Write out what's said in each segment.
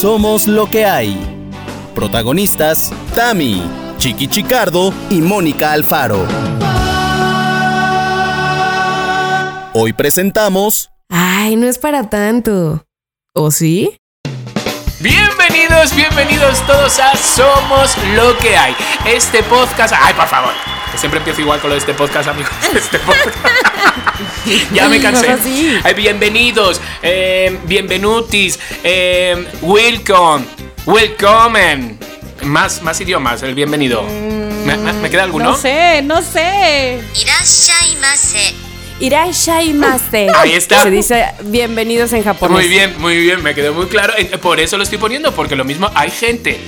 Somos lo que hay. Protagonistas, Tami, Chiqui Chicardo y Mónica Alfaro. Hoy presentamos... Ay, no es para tanto. ¿O sí? Bienvenidos, bienvenidos todos a Somos lo que hay. Este podcast. Ay, por favor. Que siempre empiezo igual con lo de este podcast, amigos. Este podcast. ya me cansé. Ay, bienvenidos, eh, bienvenutis, eh, welcome, welcome. Más, más idiomas, el bienvenido. ¿Me, queda alguno? No sé, no sé. Irashaimase. Irashaimase. Ahí está. Se dice bienvenidos en japonés. Muy bien, muy bien, me quedó muy claro. Eh, por eso lo estoy poniendo, porque lo mismo hay gente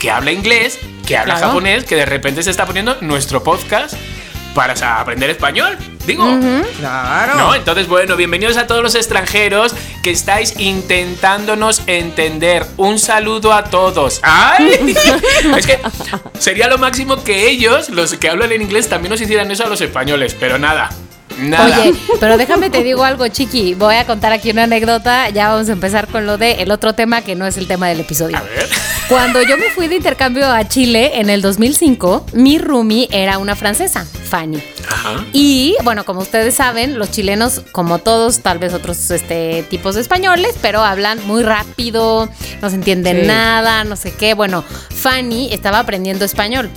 que habla inglés, que habla japonés, que de repente se está poniendo nuestro podcast para aprender español. Digo. Claro. ¿No? Entonces, bueno, bienvenidos a todos los extranjeros que estáis intentándonos entender. Un saludo a todos. ¡Ay! es que sería lo máximo que ellos, los que hablan en inglés, también nos hicieran eso a los españoles, pero nada. Nada. Oye, pero déjame te digo algo, Chiqui. Voy a contar aquí una anécdota. Ya vamos a empezar con lo de el otro tema que no es el tema del episodio. A ver. Cuando yo me fui de intercambio a Chile en el 2005, mi roomie era una francesa, Fanny. Ajá. Y bueno, como ustedes saben, los chilenos, como todos, tal vez otros este, tipos de españoles, pero hablan muy rápido, no se entienden Sí. nada, no sé qué. Bueno, Fanny estaba aprendiendo español.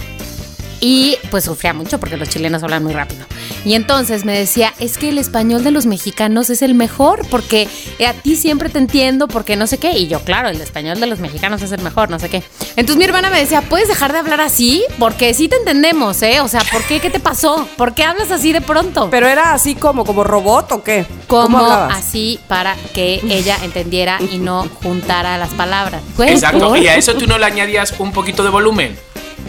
Y pues sufría mucho porque los chilenos hablan muy rápido. Y entonces me decía, es que el español de los mexicanos es el mejor porque a ti siempre te entiendo porque no sé qué. Y yo, claro, el español de los mexicanos es el mejor, no sé qué. Entonces mi hermana me decía, ¿puedes dejar de hablar así? Porque sí te entendemos, ¿eh? O sea, ¿por qué? ¿Qué te pasó? ¿Por qué hablas así de pronto? Pero era así como, como robot o qué? ¿Cómo como así para que ella entendiera y no juntara las palabras. Exacto. ¿por? Y a eso tú no le añadías un poquito de volumen.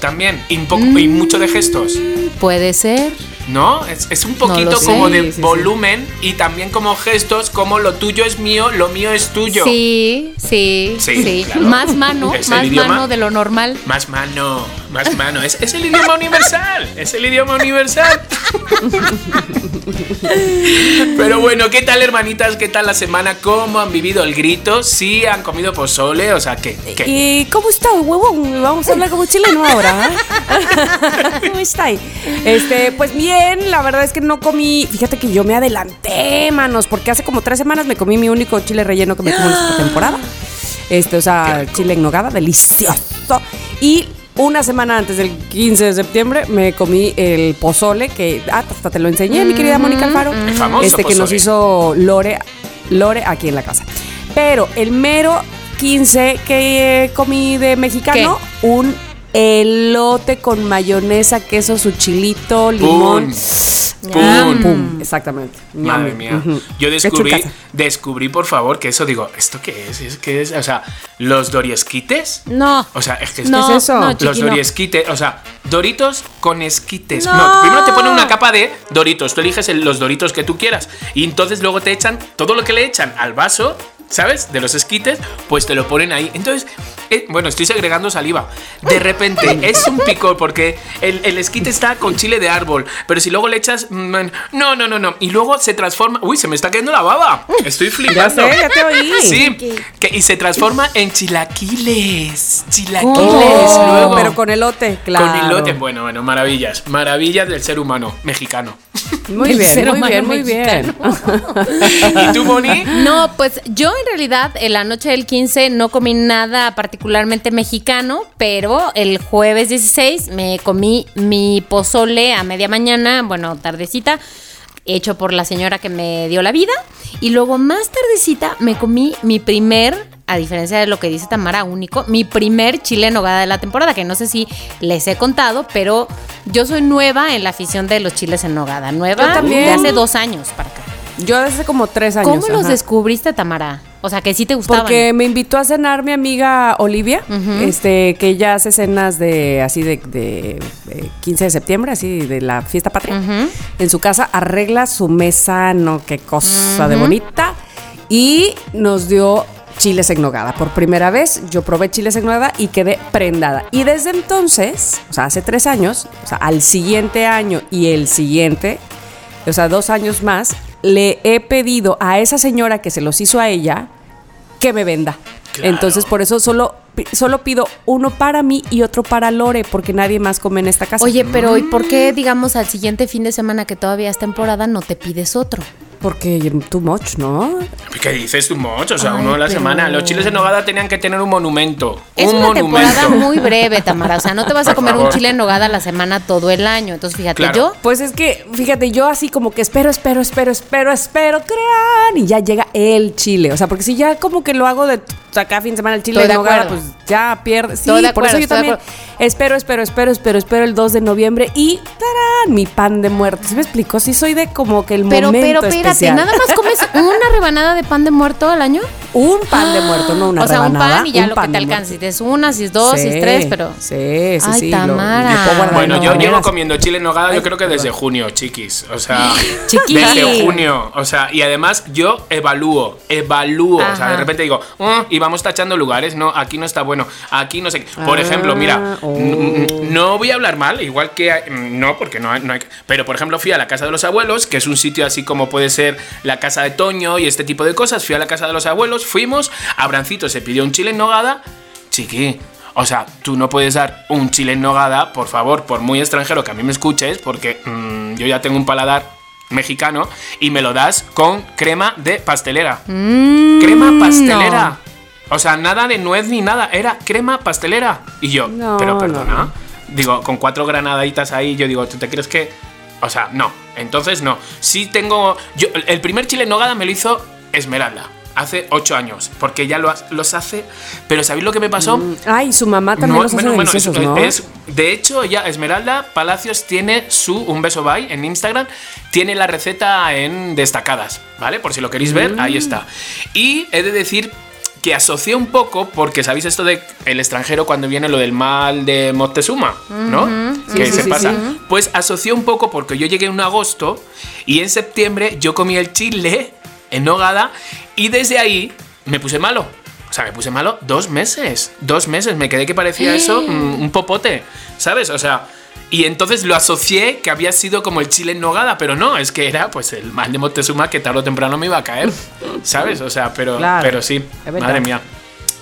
También. Y, un poco, y mucho de gestos. Puede ser. ¿No? Es, es un poquito como de Sí, sí, sí. volumen y también como gestos, como lo tuyo es mío, lo mío es tuyo. Sí, sí, Sí, sí. claro. Más mano, más idioma. mano de lo normal. Más mano, más mano. Es, es el idioma universal. Es el idioma universal. Pero bueno, ¿qué tal, hermanitas? ¿Qué tal la semana? ¿Cómo han vivido el grito? ¿Sí han comido pozole? O sea, ¿qué? qué? ¿Y cómo está, huevón? Vamos a hablar como chileno ahora. ¿eh? ¿Cómo está? Este, pues bien, la verdad es que no comí. Fíjate que yo me adelanté, manos, porque hace como tres semanas me comí mi único chile relleno que me comí en esta temporada. Este, o sea, chile en nogada, delicioso. Y una semana antes del 15 de septiembre me comí el pozole que ah, hasta te lo enseñé, mi querida Mónica Alfaro. El famoso este que nos hizo Lore, Lore aquí en la casa. Pero el mero 15 que comí de mexicano, un elote con mayonesa, queso, su chilito, limón. ¡Pum! ¡Pum! Pum, exactamente. Madre mía. Yo descubrí, descubrí, por favor, que eso digo, ¿esto qué es? ¿Es qué es? O sea, los doriesquites. No. O sea, es que es no, ¿Qué es eso? no, Los chiqui, doriesquites, o sea, doritos con esquites. No. No. primero te ponen una capa de doritos. Tú eliges el- los doritos que tú quieras. Y entonces luego te echan todo lo que le echan al vaso, ¿sabes? De los esquites, pues te lo ponen ahí. Entonces, eh, bueno, estoy segregando saliva. De repente es un picor porque el, el esquite está con chile de árbol. Pero si luego le echas. mm, no, no, no, no. Y luego se transforma. Uy, se me está cayendo la baba. Estoy Ya flipando. sé, ya te oí. Sí, que- y se transforma en chilaquiles. Chilaquiles. Oh, luego. pero con elote, claro. Con elote. Bueno, bueno, maravillas. Maravillas del ser humano mexicano. Muy bien, ser muy bien, muy bien. ¿Y tú, Moni? No, pues yo en realidad en la noche del 15 no comí nada particularmente mexicano, pero el jueves 16 me comí mi pozole a media mañana, bueno, tardecita, hecho por la señora que me dio la vida. Y luego más tardecita me comí mi primer, a diferencia de lo que dice Tamara, único, mi primer chile en nogada de la temporada, que no sé si les he contado, pero yo soy nueva en la afición de los chiles en nogada. Nueva Yo también. de hace dos años para acá. Yo hace como tres años. ¿Cómo los descubriste, Tamara? O sea, que sí te gustaban. Porque me invitó a cenar mi amiga Olivia, este, que ella hace cenas de así de, de, eh, 15 de septiembre, así de la fiesta patria. En su casa arregla su mesa, no qué cosa de bonita. Y nos dio chiles en nogada. Por primera vez yo probé chiles en nogada y quedé prendada. Y desde entonces, o sea, hace tres años, o sea, al siguiente año y el siguiente, o sea, dos años más, le he pedido a esa señora que se los hizo a ella que me venda. Claro. Entonces, por eso solo, solo pido uno para mí y otro para Lore, porque nadie más come en esta casa. Oye, pero ¿y por qué, digamos, al siguiente fin de semana que todavía es temporada no te pides otro? Porque too much, ¿no? ¿Qué dices tú, Moch? O sea, Ay, uno a la pero- semana. Los chiles en nogada tenían que tener un monumento. Es un una monumento. temporada muy breve, Tamara. O sea, no te vas a comer un chile en nogada a la semana todo el año. Entonces, fíjate, Claro. yo Pues es que, fíjate, yo así como que espero, espero, espero, espero, espero, crean, y ya llega el chile. O sea, porque si ya como que lo hago de acá fin de semana el chile de nogada, pues ya pierde. Sí, por eso yo también espero, espero, espero, espero, espero el 2 de noviembre y ¡tarán! Mi pan de muerto. ¿Sí me explico? Sí soy de como que el Pero, momento pero, espérate, especial. ¿nada más comes una rebanada de pan de muerto al año? Un pan de muerto, no una O sea, un pan y ya un lo que te de alcance. Si es una, si es dos, si es tres, pero... Sí, sí, Ay, sí. Tamara. lo Bueno, yo maneras. llevo comiendo chile en nogada, yo creo que desde junio, chiquis. O sea, Chiqui. desde junio. O sea, y además yo evalúo, evalúo. O sea, de repente digo, "Mm", y vamos tachando lugares. No, aquí no está bueno. Aquí no sé. qué. Por Ah, ejemplo, mira, oh. n- n- no voy a hablar mal, igual que. hay- mm, No, porque no hay, no hay- Pero por ejemplo, fui a la casa de los abuelos, que es un sitio así como puede ser la casa de Toño y este tipo de cosas. Fui a la casa de los abuelos, fuimos. Abrancito se pidió un chile en nogada. Chiqui. O sea, tú no puedes dar un chile en nogada, por favor, por muy extranjero que a mí me escuches, porque mm, yo ya tengo un paladar mexicano y me lo das con crema de pastelera. crema pastelera. O sea, nada de nuez ni nada, era crema pastelera. Y yo, No, pero perdona. no. Digo, con cuatro granaditas ahí, yo digo, ¿tú te crees que.? O sea, no. Entonces, no. Sí tengo. Yo, el primer chile en nogada me lo hizo Esmeralda. Hace ocho años. Porque ya lo los hace. Pero ¿sabéis lo que me pasó? Ay, su mamá también No, los hace bueno, bueno, deliciosos, es- ¿no? es- de hecho, ya Esmeralda Palacios tiene su Un Beso Bye en Instagram. Tiene la receta en destacadas, ¿vale? Por si lo queréis ver, ahí está. Y he de decir que asocié un poco, porque sabéis esto de el extranjero cuando viene lo del mal de Moctezuma, ¿no? que Sí, se sí, pasa. Pues asocié un poco porque yo llegué en agosto y en septiembre yo comí el chile en nogada y desde ahí me puse malo. O sea, me puse malo dos meses. Dos meses. Me quedé que parecía eso mm, un popote. ¿Sabes? O sea. Y entonces lo asocié que había sido como el chile en nogada, pero no, es que era pues el mal de Moctezuma que tarde o temprano me iba a caer. ¿Sabes? O sea, pero, Claro, pero sí. Madre mía.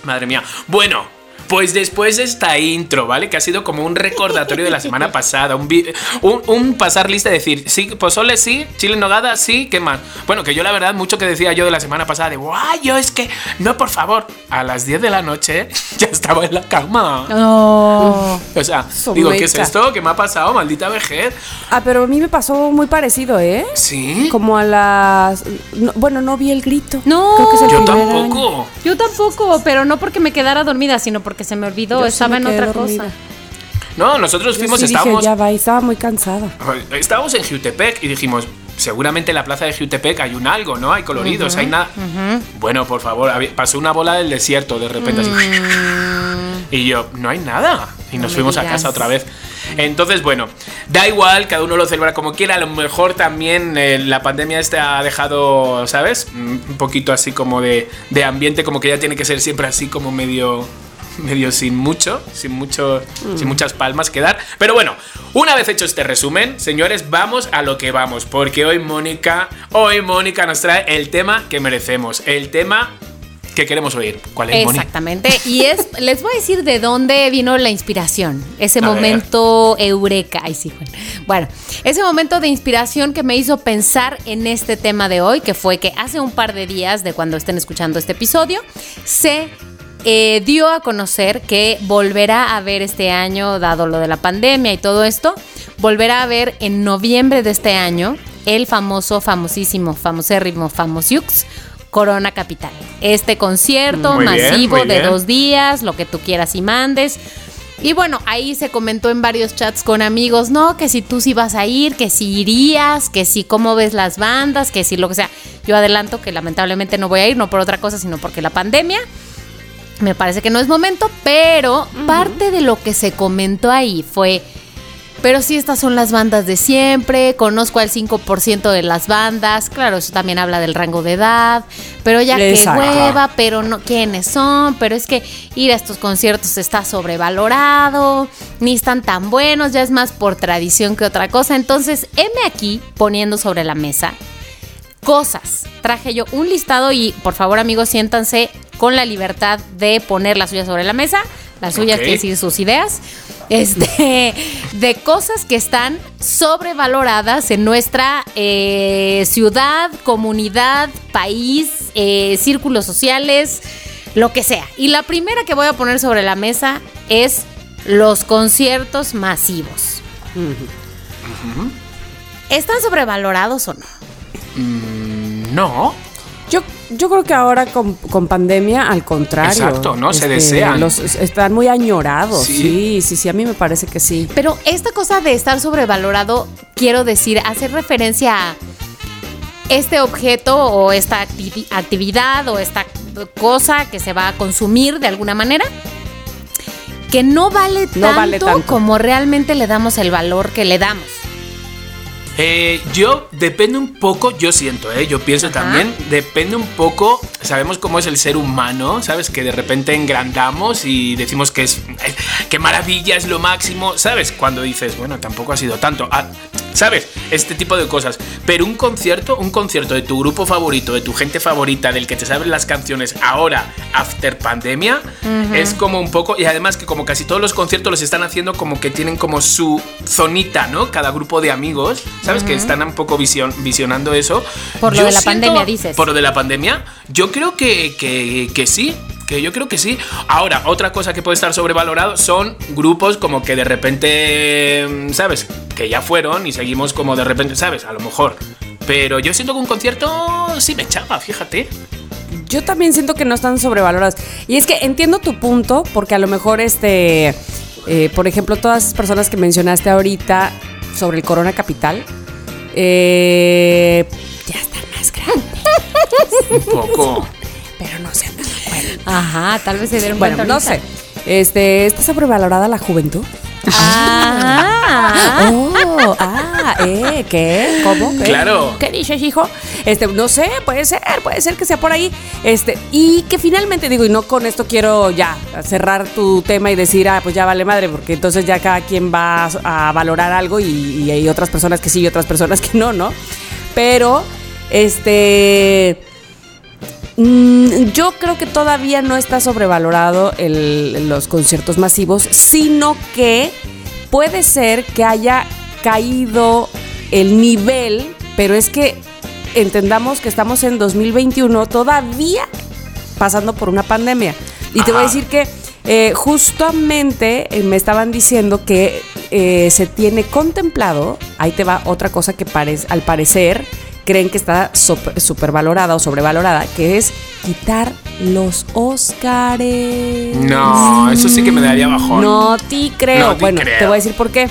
Madre mía. Bueno, pues después de esta intro, ¿vale? Que ha sido como un recordatorio de la semana pasada, un, vi- un, un pasar lista, decir, sí, pozole sí, chile en nogada sí, ¿qué más? Bueno, que yo la verdad, mucho que decía yo de la semana pasada, de, guau, yo es que, no, por favor, a las 10 de la noche ya estaba en la cama. No. O sea, digo, ¿qué es esto? ¿Qué me ha pasado? Maldita vejez. Ah, pero a mí me pasó muy parecido, ¿eh? ¿Sí? Como a las... no- bueno, no vi el grito. No. Creo que es el Yo año. tampoco. Yo tampoco, pero no porque me quedara dormida, sino porque se me olvidó, Yo sí estaba me en otra dormida. cosa. No, nosotros Yo fuimos, sí dije, estábamos... ya va, y estaba muy cansada. Estábamos en Jutepec y dijimos, seguramente en la plaza de Jutepec hay un algo, ¿no? Hay coloridos, hay nada. Bueno, por favor, pasó una bola del desierto de repente así. Y yo, no hay nada. Y nos fuimos a casa otra vez. Entonces, bueno, da igual, cada uno lo celebra como quiera. A lo mejor también eh, la pandemia este ha dejado, ¿sabes? Mm, Un poquito así como de, de ambiente, como que ya tiene que ser siempre así como medio medio sin mucho, sin mucho, sin muchas palmas que dar. Pero bueno, una vez hecho este resumen, señores, vamos a lo que vamos, porque hoy Mónica, hoy Mónica nos trae el tema que merecemos, el tema que queremos oír. ¿Cuál es, Mónica? Exactamente. Y es, les voy a decir de dónde vino la inspiración. Ese A ver. momento eureka. Ay, sí, Juan. Bueno, ese momento de inspiración que me hizo pensar en este tema de hoy, que fue que hace un par de días de cuando estén escuchando este episodio, se eh, dio a conocer que volverá a haber este año, dado lo de la pandemia y todo esto, volverá a haber en noviembre de este año el famoso, famosísimo, famosérrimo, famosiux Corona Capital. Este concierto Muy masivo de bien. dos días, lo que tú quieras y mandes. Y bueno, ahí se comentó en varios chats con amigos, no, que si tú sí vas a ir, que si irías, que si cómo ves las bandas, que si lo que sea. Yo adelanto que lamentablemente no voy a ir, no por otra cosa, sino porque la pandemia. Me parece que no es momento, pero parte de lo que se comentó ahí fue, pero sí estas son las bandas de siempre, conozco al 5% de las bandas, claro, eso también habla del rango de edad, pero ya que hueva, pero no quiénes son, pero es que ir a estos conciertos está sobrevalorado, ni están tan buenos, ya es más por tradición que otra cosa, entonces heme aquí poniendo sobre la mesa cosas. Traje yo un listado y por favor amigos siéntanse con la libertad de poner las suyas sobre la mesa, las suyas Ok. quiere decir sus ideas, este, de cosas que están sobrevaloradas en nuestra eh, ciudad, comunidad, país, eh, círculos sociales, lo que sea. Y la primera que voy a poner sobre la mesa es los conciertos masivos. ¿Están sobrevalorados o no? No. Yo, yo creo que ahora con, con pandemia, al contrario. este, Exacto, ¿no? Se desean. los- están muy añorados. Sí. Sí. sí, sí, a mí me parece que sí. Pero esta cosa de estar sobrevalorado, quiero decir, hacer referencia a este objeto o esta activi- actividad o esta cosa que se va a consumir de alguna manera, que no vale tanto, No vale tanto. como realmente le damos el valor que le damos. Eh, yo depende un poco, yo siento, ¿eh? yo pienso Ajá. también, depende un poco, sabemos cómo es el ser humano, ¿sabes? Que de repente engrandamos y decimos que es, eh, qué maravilla, es lo máximo, ¿sabes? Cuando dices, bueno, tampoco ha sido tanto, Ah, ¿sabes? Este tipo de cosas. Pero un concierto, un concierto de tu grupo favorito, de tu gente favorita, del que te sabes las canciones ahora, after pandemia, es como un poco, y además que como casi todos los conciertos los están haciendo como que tienen como su zonita, ¿no? Cada grupo de amigos, ¿sabes? Que están un poco visión- visionando eso. Por lo de la pandemia, dices. Por lo de la pandemia, yo creo que, que, que sí. Que yo creo que sí. Ahora, otra cosa que puede estar sobrevalorado son grupos como que de repente, mm, ¿sabes? Que ya fueron y seguimos como de repente, ¿sabes? A lo mejor. Pero yo siento que un concierto sí me echaba, fíjate. Yo también siento que no están sobrevalorados. Y es que entiendo tu punto, porque a lo mejor, este, eh, por ejemplo, todas esas personas que mencionaste ahorita sobre el Corona Capital, eh, ya están más grandes, Un poco. pero no se Ajá, tal vez se dieron Bueno, cuenta no sé. Este, ¿está sobrevalorada la juventud? Ah. Oh, ah, ¿eh? ¿Qué? ¿Cómo? ¿Qué? Claro. ¿Qué dices, hijo? Este, no sé, puede ser, puede ser que sea por ahí. Este, y que finalmente digo, y no con esto quiero ya cerrar tu tema y decir, ah, pues ya vale madre, porque entonces ya cada quien va a, a valorar algo y, y hay otras personas que sí y otras personas que no, ¿no? Pero, este. Mm, Yo creo que todavía no está sobrevalorado el- los conciertos masivos, sino que puede ser que haya caído el nivel, pero es que entendamos que estamos en 2021 todavía pasando por una pandemia. Y te voy a decir que eh, justamente eh, me estaban diciendo que eh, se tiene contemplado, ahí te va otra cosa que parece, al parecer creen que está super- supervalorada o sobrevalorada, que es quitar los Óscares. No, eso sí que me daría bajón. No te creo. No te bueno, creo. te voy a decir por qué.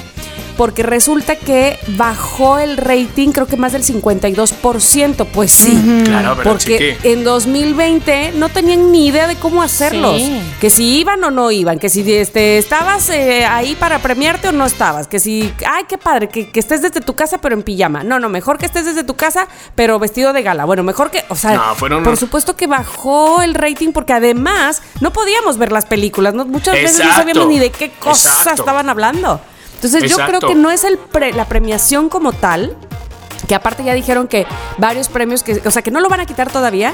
Porque resulta que bajó el rating, creo que más del 52%. Pues sí. Claro, pero Porque chiqui. en 2020 no tenían ni idea de cómo hacerlos. Sí. Que si iban o no iban, que si este, estabas eh, ahí para premiarte o no estabas, que si, ay, qué padre, que, que estés desde tu casa pero en pijama. No, no, mejor que estés desde tu casa pero vestido de gala. Bueno, mejor que, o sea, No, fueron por unos- supuesto que bajó el rating porque además no podíamos ver las películas, ¿no? muchas veces no sabíamos ni de qué cosa Exacto. estaban hablando. Entonces yo creo que no es el pre- la premiación como tal, que aparte ya dijeron que varios premios que, o sea, que no lo van a quitar todavía,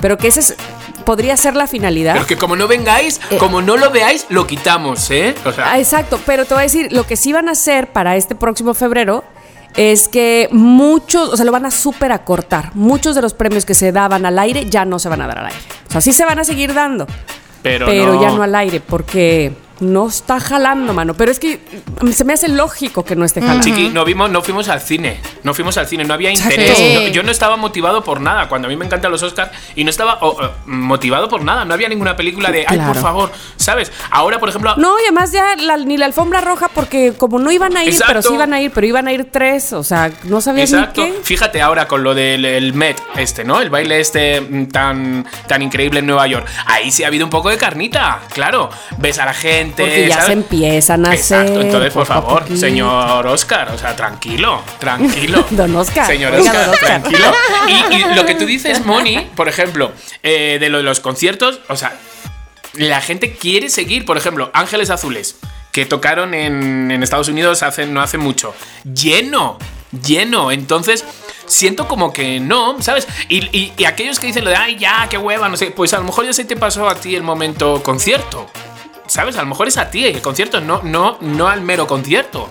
pero que ese es- podría ser la finalidad. Pero que como no vengáis, Eh. como no lo veáis, lo quitamos, ¿eh? O sea, Ah, exacto, pero te voy a decir, lo que sí van a hacer para este próximo febrero es que muchos, o sea, lo van a súper acortar. Muchos de los premios que se daban al aire ya no se van a dar al aire. O sea, sí se van a seguir dando, pero, pero, no. ya no al aire, porque no está jalando, mano. Pero es que se me hace lógico que no esté jalando. Chiqui, no vimos, no fuimos al cine. No fuimos al cine, no había interés. Sí. No- yo no estaba motivado por nada. Cuando a mí me encantan los Oscars y no estaba oh, oh, motivado por nada. No había ninguna película de, ay, por favor, ¿sabes? Ahora, por ejemplo, No, y además ya la- ni la alfombra roja, porque como no iban a ir, pero sí iban a ir, pero iban a ir tres, o sea, no sabías Exacto. ni qué. Fíjate ahora con lo del el Met, este, ¿no? El baile este mm, tan, tan increíble en Nueva York. Ahí sí ha habido un poco de carnita, claro. Ves a la gente. Porque ya ¿sabes? se empiezan a Exacto, hacer. entonces, por favor, poquito. señor Oscar, o sea, tranquilo, tranquilo. Don Oscar, Señor Oscar, tranquilo. Y, y lo que tú dices, Moni, por ejemplo, eh, de lo de los conciertos, o sea, la gente quiere seguir, por ejemplo, Ángeles Azules, que tocaron en, en Estados Unidos hace, no hace mucho. Lleno, lleno. Entonces, siento como que no, ¿sabes? Y, y- y aquellos que dicen lo de, ay, ya, qué hueva, no sé, pues a lo mejor ya se te pasó a ti el momento concierto. ¿Sabes? A lo mejor es a ti el concierto, no, no, no al mero concierto.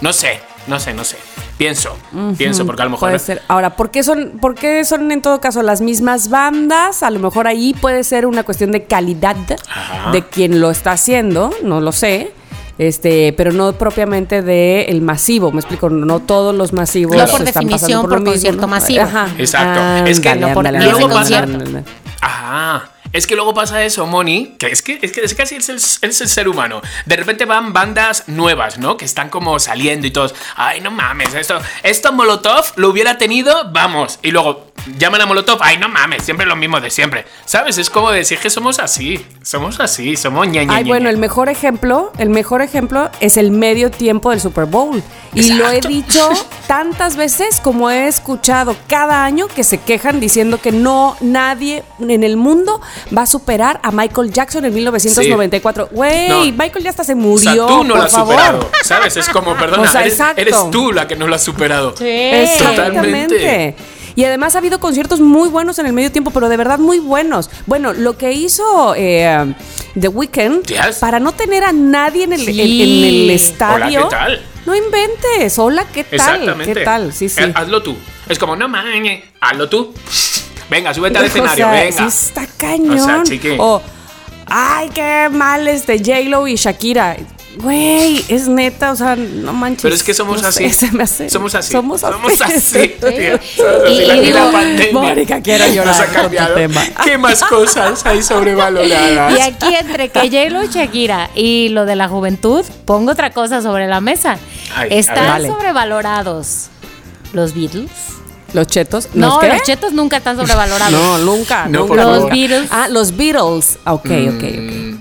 No sé, no sé, no sé. Pienso, pienso, porque a lo mejor. Puede ser. Ahora, ¿por qué, son, ¿por qué son en todo caso las mismas bandas? A lo mejor ahí puede ser una cuestión de calidad Ajá. de quien lo está haciendo, no lo sé. Este, pero no propiamente de el masivo, me explico, no todos los masivos No por están pasando definición por, por lo mismo, concierto ¿no? masivo. Ajá. Exacto. Es que no por- ándale, luego ándale, pasa-. Ah, es que luego pasa eso, Moni, que es que, es que es casi es el, es el ser humano. De repente van bandas nuevas, ¿no? Que están como saliendo y todos, ay, no mames, esto, esto Molotov lo hubiera tenido, vamos. Y luego llaman a Molotov, ay, no mames, siempre lo mismo de siempre. ¿Sabes? Es como decir que somos así, somos así, somos ña, ña, Ay, ña, bueno, ña. el mejor ejemplo, el mejor ejemplo es el medio tiempo del Super Bowl. Y lo he dicho tantas veces como he escuchado cada año que se quejan diciendo que no nadie en el mundo va a superar a Michael Jackson en 1994. Güey, No. Michael ya hasta se O murió, sea, tú no por lo has favor. superado, ¿sabes? Es como, perdona, O sea, eres, tú la que no lo has superado. Exactamente. Totalmente. Y además ha habido conciertos muy buenos en el medio tiempo, pero de verdad muy buenos. Bueno, lo que hizo eh, The Weeknd, Yes. para no tener a nadie en el, en- Sí. en el estadio. Hola, ¿qué tal? No inventes. Hola, ¿qué tal? Exactamente. ¿Qué tal? Sí, sí. Eh, Hazlo tú. Es como, no mames, hazlo tú. Venga, súbete al O escenario, sea, venga. sí está cañón. O sea, chiqui. O, ay, qué mal este J-Lo y Shakira. Güey, es neta, o sea, no manches. Pero es que somos no así. sé, se me hace- Somos así. Somos así. Somos así, tío. Y- y La- digo, la pandemia Mónica, quiero llorar Nos ha con tu cambiado. tema. ¿Qué más cosas hay sobrevaloradas? Y aquí entre que J-Lo y Shakira y lo de la juventud, pongo otra cosa sobre la mesa. Ay, Están sobrevalorados los Beatles. Los chetos. No, ¿Los qué? los chetos nunca están sobrevalorados. No, nunca. No, nunca, los. Beatles. Ah, los Beatles. Ah, Ok, ok, ok. Mm,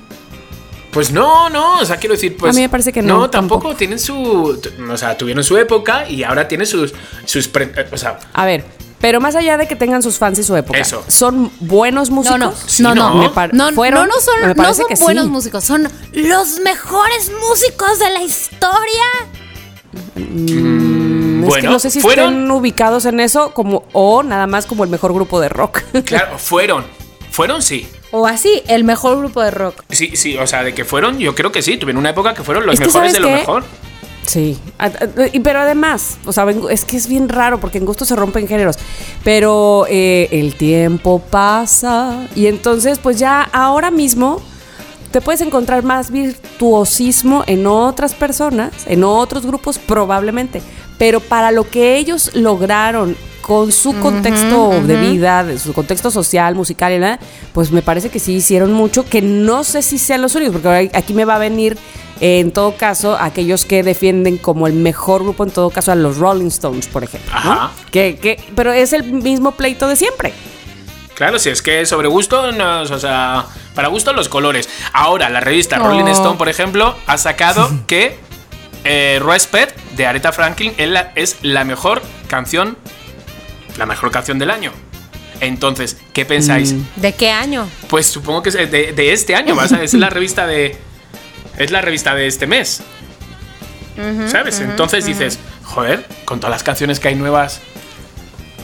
Pues no, no, o sea, quiero decir, pues. A mí me parece que no, No, tampoco, tampoco. tienen su. O sea, tuvieron su época y ahora tienen sus. sus pre- o sea, A ver, pero más allá de que tengan sus fans y su época, Eso. ¿son buenos músicos? No, no, Sí, no, no, ¿no? Me par- no, ¿fueron? no, no son, Me no parece son que sí. buenos músicos, son los mejores músicos de la historia. Es Bueno, que no sé si fueron- estén ubicados en eso como o nada más como el mejor grupo de rock. claro, fueron. Fueron, sí. O así, el mejor grupo de rock. Sí, sí, o sea, de que fueron, yo creo que sí, tuvieron una época que fueron los Es que, mejores ¿sabes de lo qué? mejor. Sí, pero además, o sea, es que es bien raro porque en gusto se rompen géneros, pero eh, el tiempo pasa y entonces pues ya ahora mismo te puedes encontrar más virtuosismo en otras personas, en otros grupos probablemente, pero para lo que ellos lograron con su contexto de vida, de su contexto social, musical y nada, pues me parece que sí hicieron mucho, que no sé si sean los únicos, porque aquí me va a venir eh, en todo caso aquellos que defienden como el mejor grupo, en todo caso a los Rolling Stones, por ejemplo, ¿no? Ajá. Que, que, pero es el mismo pleito de siempre. Claro, si es que sobre gusto, no, o sea, para gusto los colores. Ahora, la revista. Rolling Stone, por ejemplo, ha sacado que eh, Respect de Aretha Franklin es la, es la mejor canción, la mejor canción del año. Entonces, ¿qué pensáis? Mm. ¿De qué año? Pues supongo que es de, de este año, vas es la revista de. Es la revista de este mes. ¿Sabes? Entonces dices, joder, con todas las canciones que hay nuevas.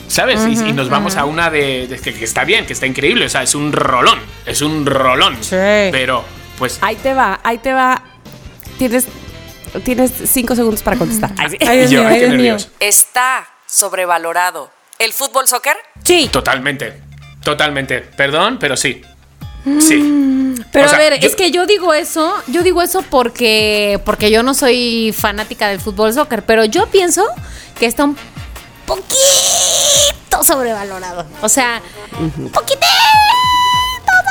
¿Sabes? Y- y, nos vamos a una de, de que, que está bien, que está increíble. O sea, es un rolón. Es un rolón. Sí. Pero, pues. Ahí te va, ahí te va. Tienes, tienes cinco segundos para contestar. Ay, sí. Ay, Dios yo, mío, ay, ay, qué Dios mío. nervios. Está sobrevalorado. ¿El fútbol soccer? Sí. Totalmente. Totalmente. Perdón, pero sí. Sí. Pero O sea, a ver, yo- es que yo digo eso, yo digo eso porque, porque yo no soy fanática del fútbol soccer, pero yo pienso que está un poquito sobrevalorado. O sea, un poquitito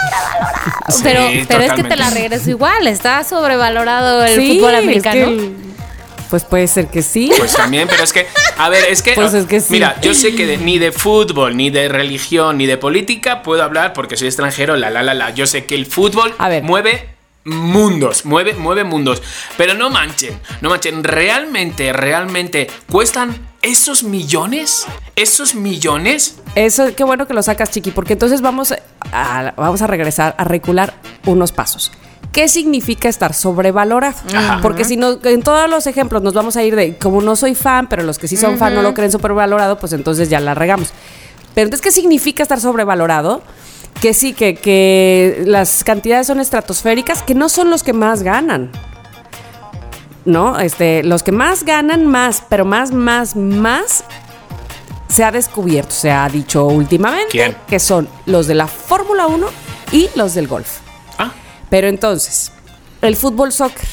sobrevalorado. Sí, pero pero es que te la regreso igual, está sobrevalorado el Sí, fútbol es americano. que pues puede ser que sí. Pues también, pero es que, a ver, es que, Pues es que sí. mira, yo sé que de- ni de fútbol, ni de religión, ni de política puedo hablar porque soy extranjero, la, la, la, la. Yo sé que el fútbol A ver. mueve mundos, mueve, mueve mundos. Pero no manchen, no manchen, realmente, realmente, ¿cuestan esos millones? ¿Esos millones? Eso, qué bueno que lo sacas, Chiqui, porque entonces vamos a, vamos a regresar a recular unos pasos. ¿qué significa estar sobrevalorado? Ajá. Porque si no, en todos los ejemplos nos vamos a ir de, como no soy fan, pero los que sí son fan no lo creen sobrevalorado, pues entonces ya la regamos. Pero entonces, ¿qué significa estar sobrevalorado? Que sí, que, que las cantidades son estratosféricas, que no son los que más ganan. ¿No? Este, los que más ganan más, pero más, más, más se ha descubierto, se ha dicho últimamente ¿Quién? que son los de la Fórmula 1 y los del golf. Ah, Pero entonces, el fútbol soccer,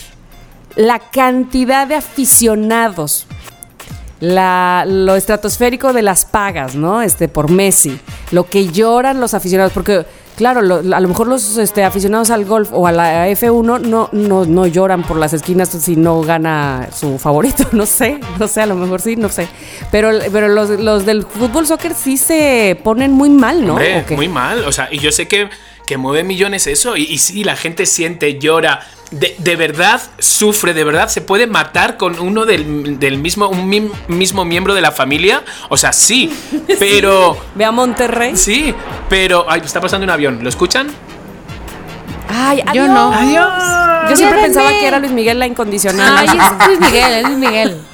la cantidad de aficionados, la, lo estratosférico de las pagas, ¿no? Este, por Messi, lo que lloran los aficionados, porque, claro, lo- a lo mejor los este, aficionados al golf o a la F1 no, no, no lloran por las esquinas si no gana su favorito, no sé, no sé, a lo mejor sí, no sé. Pero, pero los, los del fútbol soccer sí se ponen muy mal, ¿no? muy mal. O sea, y yo sé que, que mueve millones eso. Y, y sí, la gente siente, llora. De, de verdad sufre, de verdad se puede matar con uno del, del mismo, un mim- mismo miembro de la familia. O sea, sí, pero. Ve a Monterrey. Sí, pero. Ay, está pasando un avión. ¿Lo escuchan? Ay, Yo adiós. no. Adiós. Yo siempre Llévenme. pensaba que era Luis Miguel la incondicional. Ay, es Luis Miguel, es Luis Miguel.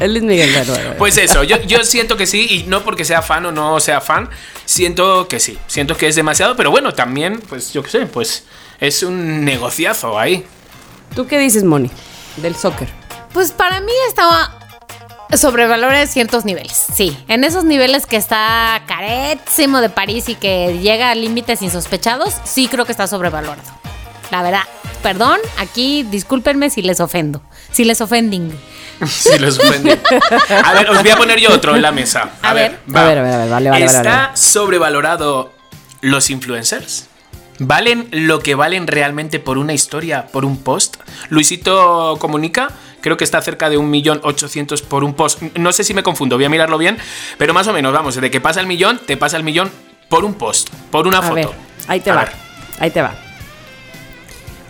Es Luis Miguel, bueno, bueno. Pues eso, yo, yo siento que sí, y no porque sea fan o no sea fan, siento que sí, siento que es demasiado, pero bueno, también, pues yo qué sé, pues es un negociazo ahí. ¿Tú qué dices, Moni? Del soccer. Pues para mí estaba sobrevalorado en ciertos niveles. Sí, en esos niveles que está carétimo de París y que llega a límites insospechados, sí creo que está sobrevalorado. La verdad, perdón, aquí discúlpenme si les ofendo, si les ofending. Si los ofendí. A ver, os voy a poner yo otro en la mesa. A, A ver, ver. va. A ver, a ver, a ver, vale, vale, vale, ¿Está vale. sobrevalorado los influencers? ¿Valen lo que valen realmente por una historia, por un post? Luisito comunica, creo que está cerca de un millón ochocientos por un post. No sé si me confundo, voy a mirarlo bien, pero más o menos, vamos, de que pasa el millón, te pasa el millón por un post, por una A foto. ver, ahí te A va. ver. Ahí te va.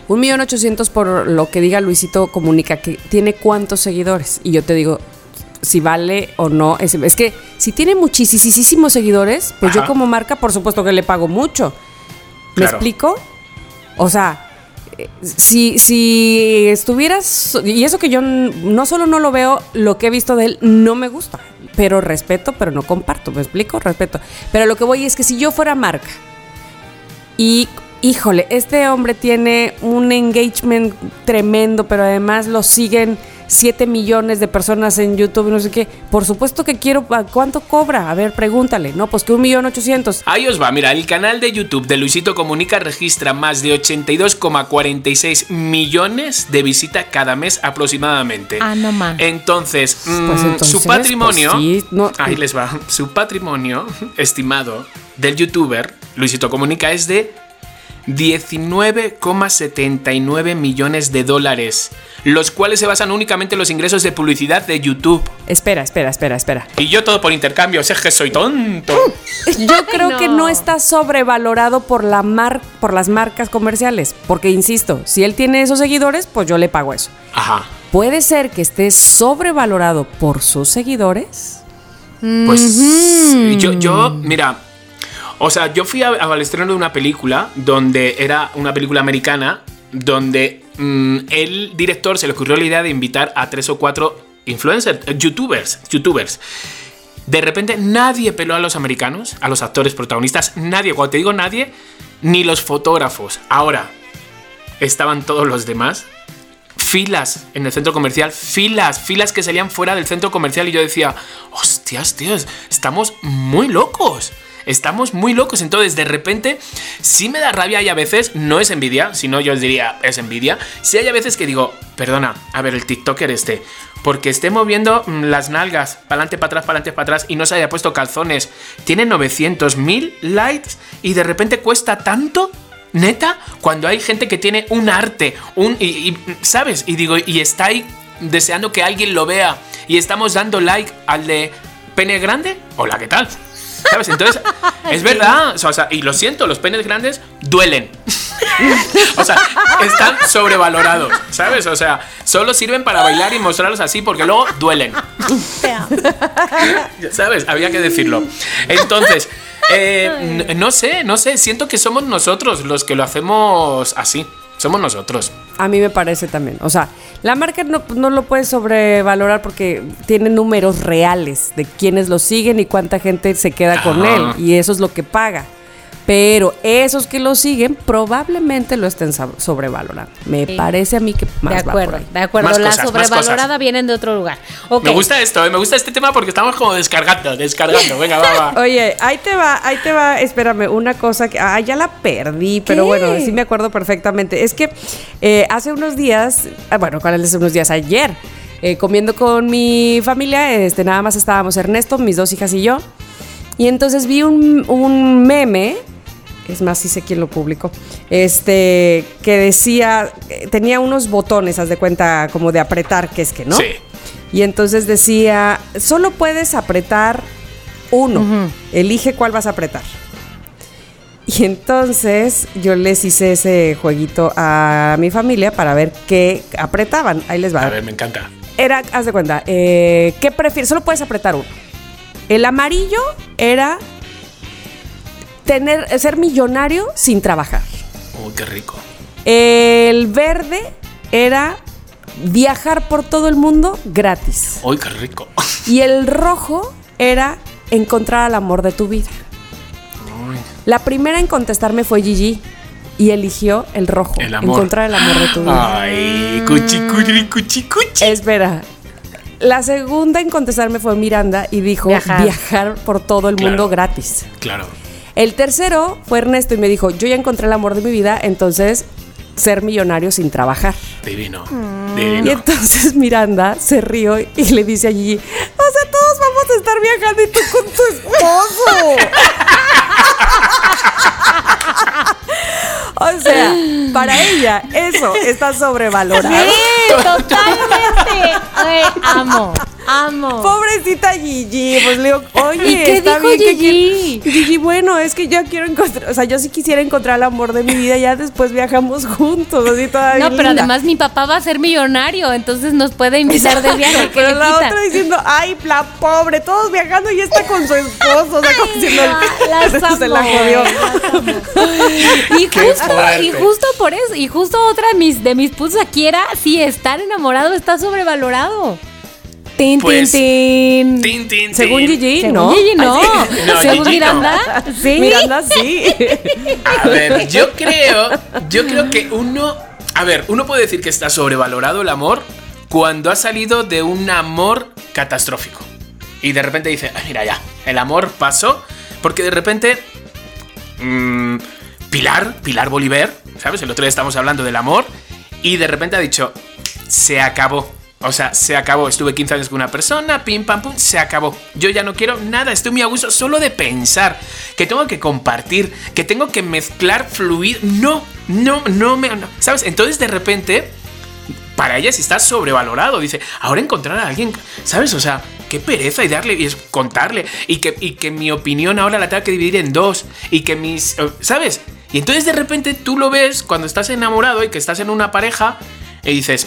Un millón ochocientos por lo que diga Luisito comunica que tiene cuántos seguidores. Y yo te digo si vale o no. Es, es que si tiene muchísimos seguidores, pues yo como marca, por supuesto que le pago mucho. ¿Me Claro. explico? O sea, si, si estuvieras. Y eso que yo no solo no lo veo, lo que he visto de él no me gusta. Pero respeto, pero no comparto. ¿Me explico? Respeto. Pero lo que voy es que si yo fuera marca y, híjole, este hombre tiene un engagement tremendo, pero además lo siguen 7 millones de personas en YouTube y no sé qué. Por supuesto que quiero. ¿a ¿Cuánto cobra? A ver, pregúntale. No, pues que un millón ochocientos. Ahí os va, mira, el canal de YouTube de Luisito Comunica registra más de 82,46 millones de visitas cada mes aproximadamente. Ah, no más. Entonces, mm, Pues entonces, su patrimonio, pues sí, no- ahí les va, su patrimonio estimado del youtuber Luisito Comunica es de 19,79 millones de dólares, los cuales se basan únicamente en los ingresos de publicidad de YouTube. Espera, espera, espera, espera. Y yo todo por intercambio, es que soy tonto. Yo creo que no. no está sobrevalorado por, la mar por las marcas comerciales. Porque, insisto, si él tiene esos seguidores, pues yo le pago eso. Ajá. ¿Puede ser que esté sobrevalorado por sus seguidores? Pues yo, yo, mira, o sea, yo fui al estreno de una película donde era una película americana donde mm, el director se le ocurrió la idea de invitar a tres o cuatro influencers, youtubers, youtubers. De repente nadie peló a los americanos, a los actores protagonistas, nadie, cuando te digo nadie, ni los fotógrafos. Ahora, estaban todos los demás filas en el centro comercial, filas, filas que salían fuera del centro comercial y yo decía, hostias, tíos, estamos muy locos. Estamos muy locos, entonces de repente sí me da rabia y a veces no es envidia, si no yo os diría es envidia. Si hay a veces que digo, perdona, a ver, el TikToker este, porque esté moviendo mm, las nalgas, para adelante, para atrás, para adelante, para atrás y no se haya puesto calzones, tiene 900 mil likes y de repente cuesta tanto Neta, cuando hay gente que tiene un arte, un ¿sabes? Y digo, y está ahí deseando que alguien lo vea y estamos dando like al de pene grande, hola, ¿qué tal? ¿Sabes? Entonces, es verdad, o sea, y lo siento, los penes grandes duelen. o sea, están sobrevalorados, ¿sabes? O sea, solo sirven para bailar y mostrarlos así porque luego duelen. ¿Sabes? Había que decirlo. Entonces, eh, no sé, no sé, siento que somos nosotros los que lo hacemos así. Somos nosotros. A mí me parece también. O sea, la marca no, no lo puede sobrevalorar porque tiene números reales de quienes lo siguen y cuánta gente se queda con él. Y eso es lo que paga. Pero esos que lo siguen probablemente lo estén sobrevalorando. Me Sí. parece a mí que más de va por acuerdo, ahí. de acuerdo. Más la cosas, sobrevalorada vienen de otro lugar. Me gusta esto, eh, me gusta este tema porque estamos como descargando, descargando. Venga, va, va. Oye, ahí te va, ahí te va, espérame, una cosa que, ah, ya la perdí, pero bueno, sí me acuerdo perfectamente. Es que eh, hace unos días, ah, bueno, ¿cuál es hace unos días? Ayer, eh, comiendo con mi familia, este, nada más estábamos Ernesto, mis dos hijas y yo, y entonces vi un, un meme, es más, sí sé quién lo publicó, este, que decía, tenía unos botones, haz de cuenta, como de apretar, que es que, ¿no? Sí. Y entonces decía, solo puedes apretar uno. Elige cuál vas a apretar. Y entonces yo les hice ese jueguito a mi familia para ver qué apretaban. Ahí les va. A ver, me encanta. Era, haz de cuenta, eh, ¿qué prefieres? Solo puedes apretar uno. El amarillo era tener, ser millonario sin trabajar. Uy, qué rico. El verde era viajar por todo el mundo gratis. Uy, qué rico. Y el rojo era encontrar al amor de tu vida. La primera en contestarme fue Gigi y eligió el rojo. El amor. Encontrar el amor de tu vida. Ay, cuchi, cuchi, cuchi, cuchi. Espera. La segunda en contestarme fue Miranda y dijo Viajar. viajar, por todo el mundo gratis. Claro. El tercero fue Ernesto y me dijo, yo ya encontré el amor de mi vida, entonces ser millonario sin trabajar. Divino. Y Divino. entonces Miranda se rió y le dice a Gigi, o sea, todos vamos a estar viajando y tú con tu esposo. o sea, para ella eso está sobrevalorado. Sí, totalmente. Ay, amo, amo. Pobrecita Gigi, pues le digo, oye, ¿Y qué está dijo bien que Gigi? quiero- Gigi, bueno, es que yo quiero encontrar, o sea, yo sí quisiera encontrar el amor de mi vida, ya después viajamos juntos, así todavía. No, pero además mi papá va a ser millonario, entonces nos puede invitar de viaje. ¿Qué Pero la quita? otra diciendo, ay, la pobre, todos viajando y está con su esposo. O sea, como diciendo, La- las se la jodió. las amo. Y justo, y justo por eso, y justo otra de mis, de mis puntos aquí era, sí, estar enamorado está sobrevalorado. Tin, Pues, tin, tin. Tin, tin, Según. Gigi, Según no. Gigi, no. No, Según Gigi no. Miranda, sí. Miranda sí. A ver, yo creo, yo creo que uno, a ver, uno puede decir que está sobrevalorado el amor cuando ha salido de un amor catastrófico. Y de repente dice, "Ah, mira ya, el amor pasó, porque de repente mm, Pilar, Pilar Bolívar, ¿sabes? El otro día estamos hablando del amor y de repente ha dicho, se acabó. O sea, se acabó. Estuve 15 años con una persona, pim, pam, pum, se acabó. Yo ya no quiero nada, estoy muy a gusto solo de pensar que tengo que compartir, que tengo que mezclar, fluir. No, no, no me. no. ¿Sabes? Entonces de repente, para ella sí está sobrevalorado. Dice, ahora encontrar a alguien, ¿sabes? O sea, qué pereza y darle y contarle. Y que, y que mi opinión ahora la tenga que dividir en dos. Y que mis. ¿Sabes? Y entonces de repente tú lo ves cuando estás enamorado y que estás en una pareja y dices,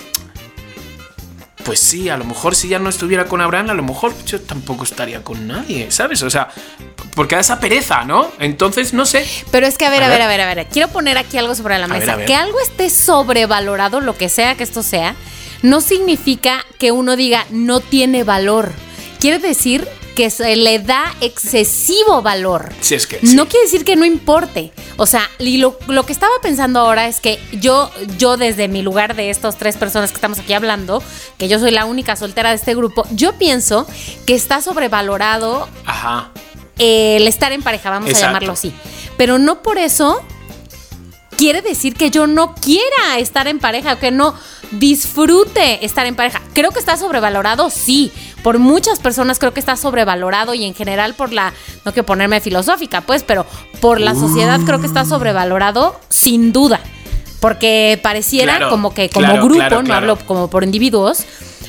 pues sí, a lo mejor si ya no estuviera con Abraham, a lo mejor yo tampoco estaría con nadie, ¿sabes? O sea, porque da esa pereza, ¿no? Entonces, no sé. Pero es que, a ver, A a ver, ver. a ver, a ver. Quiero poner aquí algo sobre la mesa. a ver. Que algo esté sobrevalorado, lo que sea que esto sea, no significa que uno diga no tiene valor. Quiere decir que se le da excesivo valor. Si es que. sí. No quiere decir que no importe. O sea, y lo, lo que estaba pensando ahora es que yo, yo desde mi lugar de estas tres personas que estamos aquí hablando, que yo soy la única soltera de este grupo, yo pienso que está sobrevalorado Ajá. el estar en pareja, vamos Exacto. a llamarlo así. Pero no por eso quiere decir que yo no quiera estar en pareja o que no disfrute estar en pareja. Creo que está sobrevalorado, sí. Por muchas personas creo que está sobrevalorado y en general por la, no quiero ponerme filosófica, pues, pero por la sociedad creo que está sobrevalorado sin duda. Porque pareciera Claro, como que como claro, grupo, claro, no hablo como por individuos,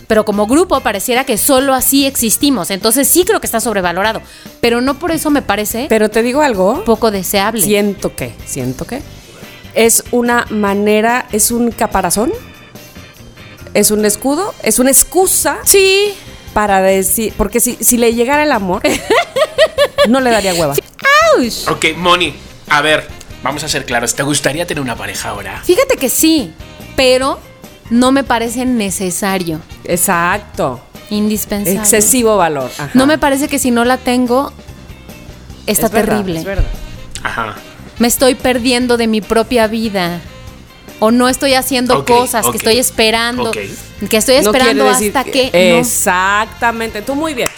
pero como grupo pareciera que solo así existimos. Entonces sí creo que está sobrevalorado, pero no por eso me parece Pero te digo algo, poco deseable. siento que, siento que es una manera, es un caparazón, es un escudo, es una excusa Sí. Para decir, porque si, si le llegara el amor, no le daría hueva. Ouch. Ok, Moni, a ver. vamos a ser claros, ¿te gustaría tener una pareja ahora? Fíjate que sí, pero no me parece necesario, Exacto. indispensable. Excesivo valor. ajá. No me parece que si no la tengo, está Es verdad, terrible. es verdad. Ajá. Me estoy perdiendo de mi propia vida. O no estoy haciendo cosas que estoy esperando. ok. Que estoy No esperando decir hasta que. no. Exactamente. Tú muy bien.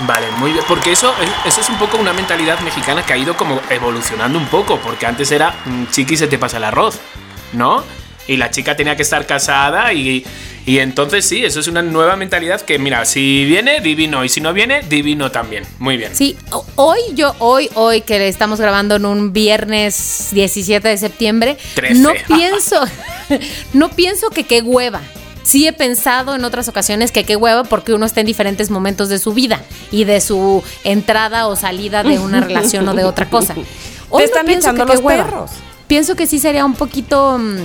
Vale, muy bien. Porque eso, eso es un poco una mentalidad mexicana que ha ido como evolucionando un poco. Porque antes era mm, chiqui se te pasa el arroz, ¿no? Y la chica tenía que estar casada y, y entonces sí, eso es una nueva mentalidad que mira, si viene, divino. Y si no viene, divino también. Muy bien. Sí, hoy yo, hoy, hoy que estamos grabando en un viernes 17 de septiembre, 13. no pienso, no pienso que qué hueva. Sí he pensado en otras ocasiones que qué hueva porque uno está en diferentes momentos de su vida y de su entrada o salida de una relación o de otra cosa. Hoy Te están pienso echando que qué los hueva. perros. Pienso que sí sería un poquito mm,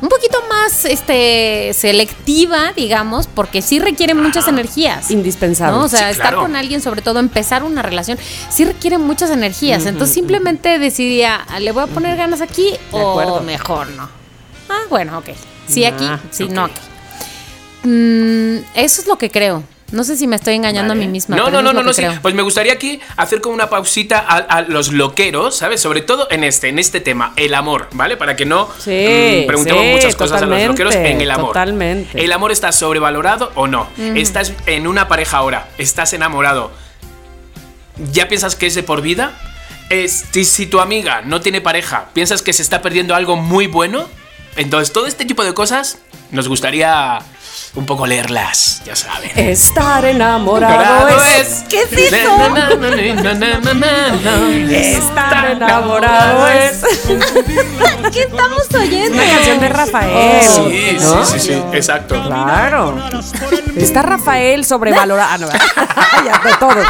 un poquito más este selectiva, digamos, porque sí requiere muchas energías. Indispensable. ¿no? O sea, Sí, estar claro. con alguien, sobre todo empezar una relación, sí requiere muchas energías. Entonces simplemente decidía, ¿le voy a poner ganas aquí o acuerdo. mejor no? Ah, bueno, ok. Sí aquí, Ah, sí ok. no aquí. Mm, eso es lo que creo. No sé si me estoy engañando Vale. a mí misma. No, no, no, no, no, sí. Pues me gustaría aquí hacer como una pausita a, a los loqueros, ¿sabes? Sobre todo en este, en este tema, el amor, ¿vale? Para que no Sí, mm, preguntemos sí, muchas cosas a los loqueros en el amor. totalmente. ¿El amor está sobrevalorado o no? ¿Estás en una pareja ahora? ¿Estás enamorado? ¿Ya piensas que es de por vida? Es- si tu amiga no tiene pareja, ¿piensas que se está perdiendo algo muy bueno? Entonces, todo este tipo de cosas nos gustaría un poco leerlas, ya saben. Estar enamorado es. ¿Qué es eso? Estar enamorado es. ¿Qué estamos oyendo? Una canción de Rafael. Sí, ¿no? sí, sí, sí, exacto. Claro. Está Rafael sobrevalorado. Ah, no. ya, de todos.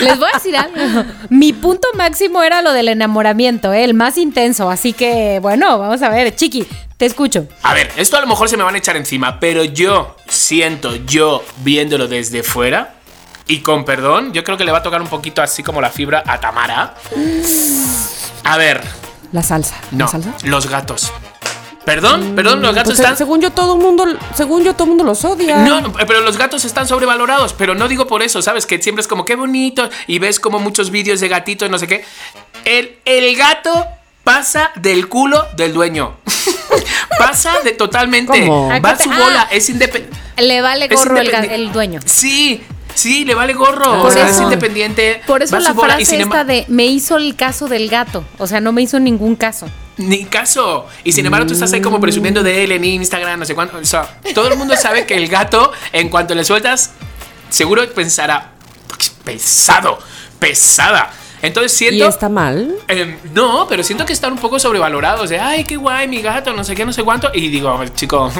Les voy a decir algo. Mi punto máximo era lo del enamoramiento, ¿eh? el más intenso. Así que, bueno, vamos a ver. Chiqui, te escucho. A ver, esto a lo mejor se me van a echar encima, pero yo siento, yo viéndolo desde fuera, y con perdón, yo creo que le va a tocar un poquito así como la fibra a Tamara. A ver, La salsa. no, ¿La salsa? los gatos. Perdón, perdón, los gatos Pues, están... Según yo, todo el mundo, según yo, todo el mundo los odia. No, pero los gatos están sobrevalorados, pero no digo por eso, ¿sabes? Que siempre es como qué bonito y ves como muchos vídeos de gatitos, no sé qué. El, el gato pasa del culo del dueño. pasa de totalmente. ¿Cómo? Va a su Ah. bola, es independiente. Le vale Es gorro el, el dueño. Sí, sí, le vale gorro. Por o sea, eso- es independiente. Por eso la frase sin esta de me hizo el caso del gato. O sea, no me hizo ningún caso. Ni caso. Y sin embargo, tú estás ahí como presumiendo de él en Instagram, no sé cuánto. O sea, todo el mundo sabe que el gato, en cuanto le sueltas, seguro pensará, pesado, pesada. Entonces ¿Y siento. está mal? eh, no, pero siento que están un poco sobrevalorados. De, ay, qué guay, mi gato, no sé qué, no sé cuánto. Y digo, chico,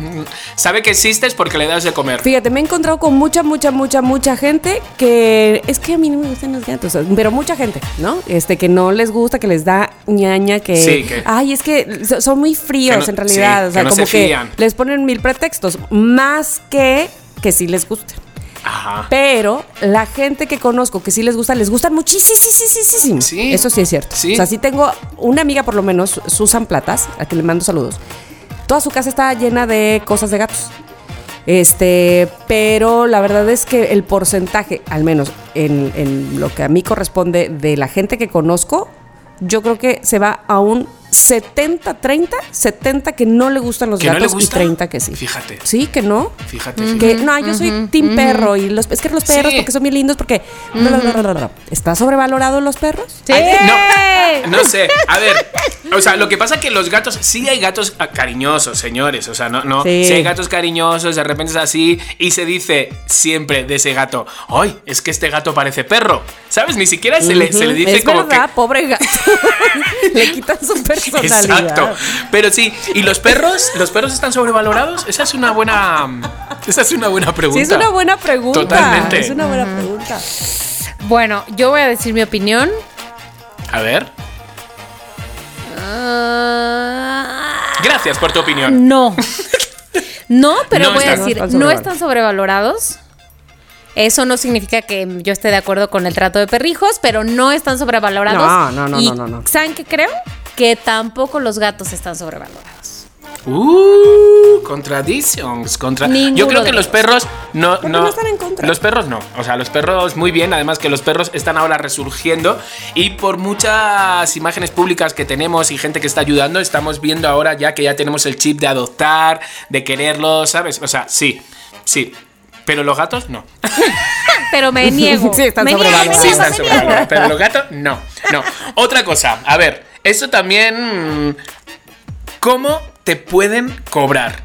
sabe que existes porque le das de comer. Fíjate, me he encontrado con mucha, mucha, mucha, mucha gente que es que a mí no me gustan los gatos, pero mucha gente, ¿no? Este que no les gusta, que les da ñaña, que, Sí, que- ay, es que so- son muy fríos no- en realidad, sí, o sea, que no como se que les ponen mil pretextos, más que que sí les guste. Ajá. Pero la gente que conozco que sí les gusta, les gustan muchísimo. Sí. Eso sí es cierto. Sí. O sea, sí tengo una amiga por lo menos, Susan Platas, a que le mando saludos. Toda su casa está llena de cosas de gatos. Este, pero la verdad es que el porcentaje, al menos en, en lo que a mí corresponde de la gente que conozco, yo creo que se va a un 70-30, 70 que no le gustan los ¿Que no le gatos y gusta? 30 que sí. Fíjate. Sí, que no. Fíjate, Que, no, yo soy team perro y los es que los perros Sí. porque son bien lindos porque. ¿Está sobrevalorado los perros? Ay, No, no sé. A ver, o sea, lo que pasa es que los gatos, sí hay gatos ah, cariñosos, señores. O sea, no, no. Sí. Sí. hay gatos cariñosos, de repente es así y se dice siempre de ese gato, ¡ay! Es que este gato parece perro. ¿Sabes? Ni siquiera se, le, se le dice es como verdad, que. pobre gato. le quitan su personalidad. Exacto. Pero sí, ¿y los perros? ¿Los perros están sobrevalorados? Esa es una buena. Esa es una buena pregunta. Sí, es una buena pregunta. Totalmente. Es una buena pregunta. Bueno, yo voy a decir mi opinión. A ver. Ah, Gracias por tu opinión. no. No, pero No voy a decir, no están no sobrevalorados. están sobrevalorados. Eso no significa que yo esté de acuerdo con el trato de perrijos, pero no están sobrevalorados. No, no, no, Y no, no, no. ¿Saben qué creo? Que tampoco los gatos están sobrevalorados. Uh, contradictions. Contra... Ninguno Yo creo que los perros no, no. no están en contra? Los perros no. O sea, los perros muy bien. Además que los perros están ahora resurgiendo. Y por muchas imágenes públicas que tenemos y gente que está ayudando, estamos viendo ahora ya que ya tenemos el chip de adoptar, de quererlos, ¿sabes? O sea, sí, sí. Pero los gatos no. Pero me niego. Sí, están me niego, sobrevalorados. Sí, están me sobrevalorados, niego. Pero los gatos, no. No. Otra cosa. A ver, eso también. ¿Cómo te pueden cobrar?